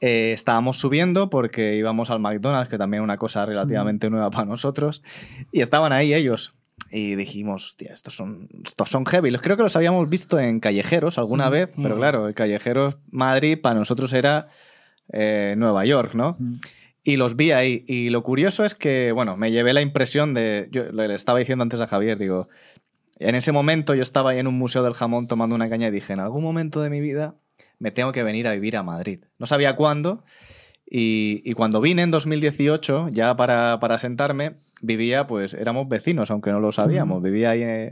Eh, estábamos subiendo porque íbamos al McDonald's, que también es una cosa relativamente nueva para nosotros. Y estaban ahí ellos. Y dijimos, hostia, estos son, estos son heavy. Los creo que los habíamos visto en Callejeros alguna vez, pero Mm. claro, el Callejeros Madrid para nosotros era eh, Nueva York, ¿no? Mm. Y los vi ahí. Y lo curioso es que, bueno, me llevé la impresión de. Yo le estaba diciendo antes a Javier, digo. En ese momento yo estaba ahí en un museo del jamón tomando una caña y dije: en algún momento de mi vida me tengo que venir a vivir a Madrid. No sabía cuándo. Y, y cuando vine en 2018, ya para, para sentarme, vivía, pues éramos vecinos, aunque no lo sabíamos. Vivía ahí eh,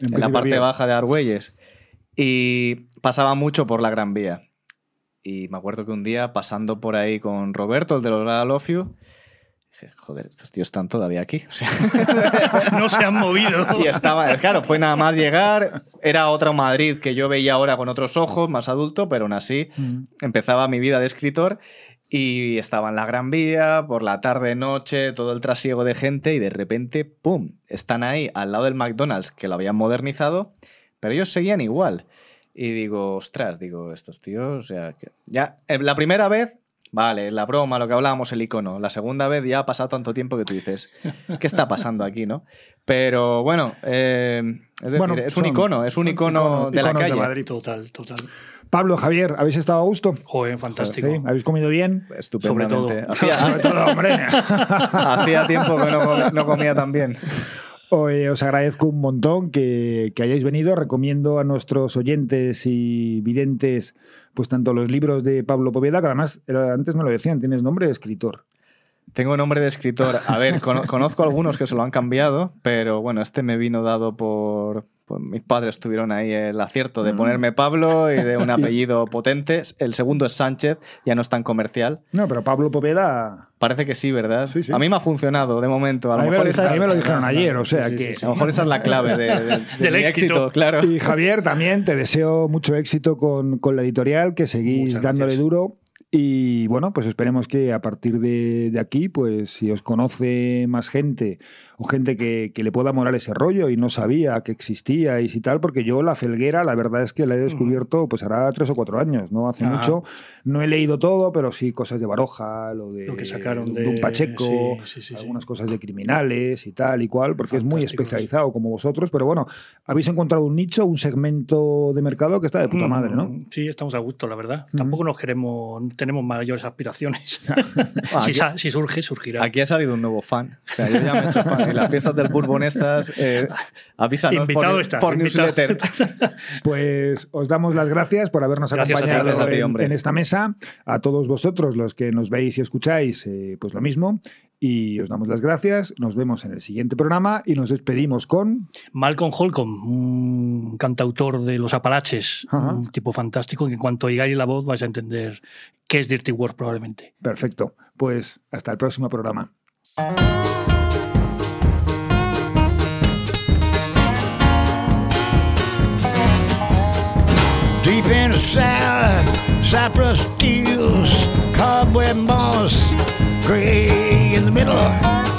en, la Príncipe parte baja de Argüelles. Y pasaba mucho por la Gran Vía. Y me acuerdo que un día, pasando por ahí con Roberto, el de los I Love You, dije, joder, estos tíos están todavía aquí. O sea, no se han movido. y estaba, claro, fue nada más llegar. Era otra Madrid que yo veía ahora con otros ojos, más adulto, pero aún así Mm. empezaba mi vida de escritor y estaba en la Gran Vía, por la tarde, noche, todo el trasiego de gente y de repente, ¡pum!, están ahí al lado del McDonald's que lo habían modernizado, pero ellos seguían igual. Y digo, ostras, digo, estos tíos, o sea, que ya, eh, la primera vez, vale, la broma, lo que hablábamos, el icono. La segunda vez ya ha pasado tanto tiempo que tú dices, ¿qué está pasando aquí, no? Pero bueno, eh, es decir, Bueno, es un son- icono, es un icono, icono- de la iconos de calle. Madrid. Total, total. Pablo, Javier, ¿habéis estado a gusto? Joder, fantástico. ¿Sí? ¿Habéis comido bien? Estupendamente. todo. Hacía, Sobre todo, hombre. hacía tiempo que no, com- no comía tan bien. Oye, os agradezco un montón que, que hayáis venido. Recomiendo a nuestros oyentes y videntes, pues tanto los libros de Pablo Poveda, que además antes me lo decían, tienes nombre de escritor. Tengo nombre de escritor. A ver, cono- conozco algunos que se lo han cambiado, pero bueno, este me vino dado por, por- Mis padres tuvieron ahí el acierto de ponerme Pablo y de un apellido potente. El segundo es Sánchez, ya no es tan comercial. No, pero Pablo Poveda. Parece que sí, ¿verdad? Sí, sí. A mí me ha funcionado de momento. A A lo mí, me mejor lo, esa a mí me lo dijeron ayer, o sea Sí, que. A lo mejor esa es la clave de- de- de Del mi éxito. éxito, claro. Y Javier, también te deseo mucho éxito con, con la editorial, que seguís dándole duro. Y bueno, pues esperemos que a partir de, de aquí, pues si os conoce más gente o gente que, que le pueda morar ese rollo y no sabía que existía y si tal, porque yo la felguera, la verdad es que la he descubierto pues hará tres o cuatro años, no hace Ah. mucho. No he leído todo, pero sí cosas de Baroja, lo de, Lo que sacaron de de- un Pacheco, sí, sí, sí, sí. algunas cosas de criminales y tal y cual, porque es muy especializado como vosotros, pero bueno, habéis encontrado un nicho, un segmento de mercado que está de puta madre, ¿no? Mm, Sí, estamos a gusto, la verdad. Mm. Tampoco nos queremos, tenemos mayores aspiraciones. Ah, si, aquí- si surge, surgirá. Aquí ha salido un nuevo fan. O sea, yo ya me he hecho fan. En las fiestas del Bourbon estas, eh, avísanos Invitado por, estás, por invitado. newsletter. Pues os damos las gracias por habernos Gracias acompañado ti, en- esta mesa. A todos vosotros, los que nos veis y escucháis, eh, pues lo mismo. Y os damos las gracias. Nos vemos en el siguiente programa y nos despedimos con. Malcolm Holcomb, un cantautor de los Apalaches, Ajá. un tipo fantástico que en cuanto oigáis la voz vais a entender qué es Dirty Work probablemente. Perfecto. Pues hasta el próximo programa. Deep in the south, cypress steels, cobweb moss, gray in the middle.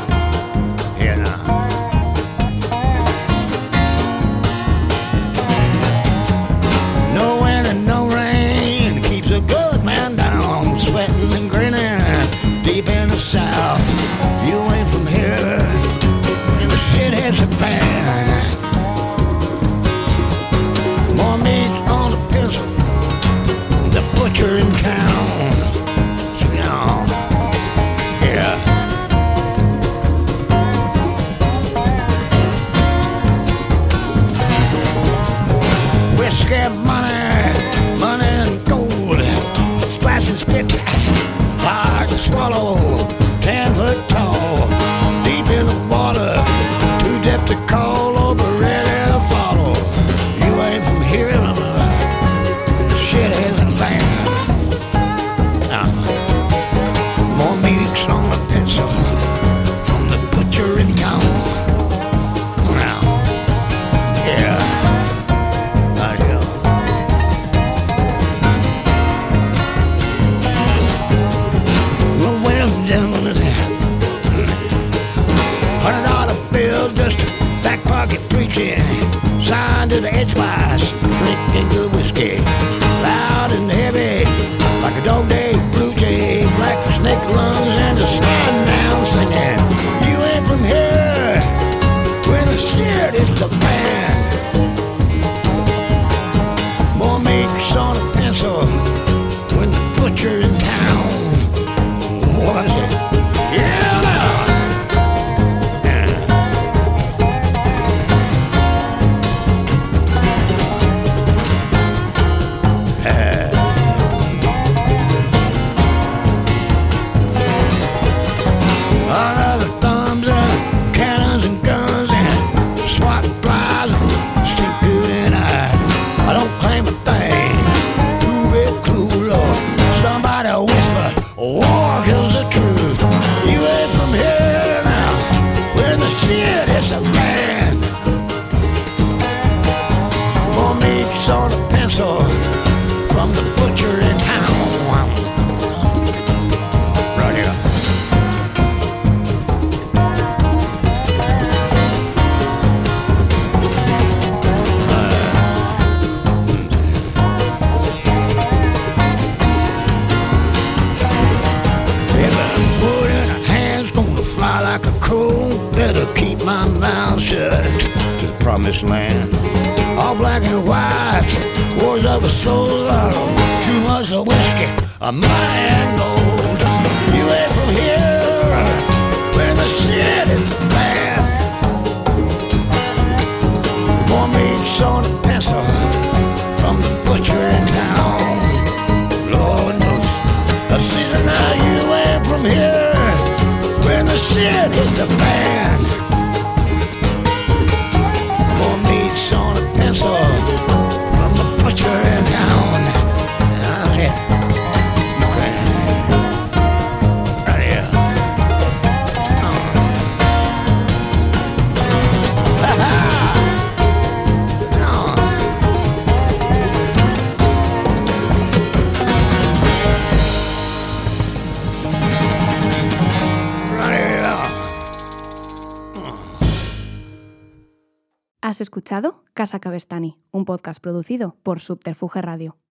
Podcast producido por Subterfuge Radio.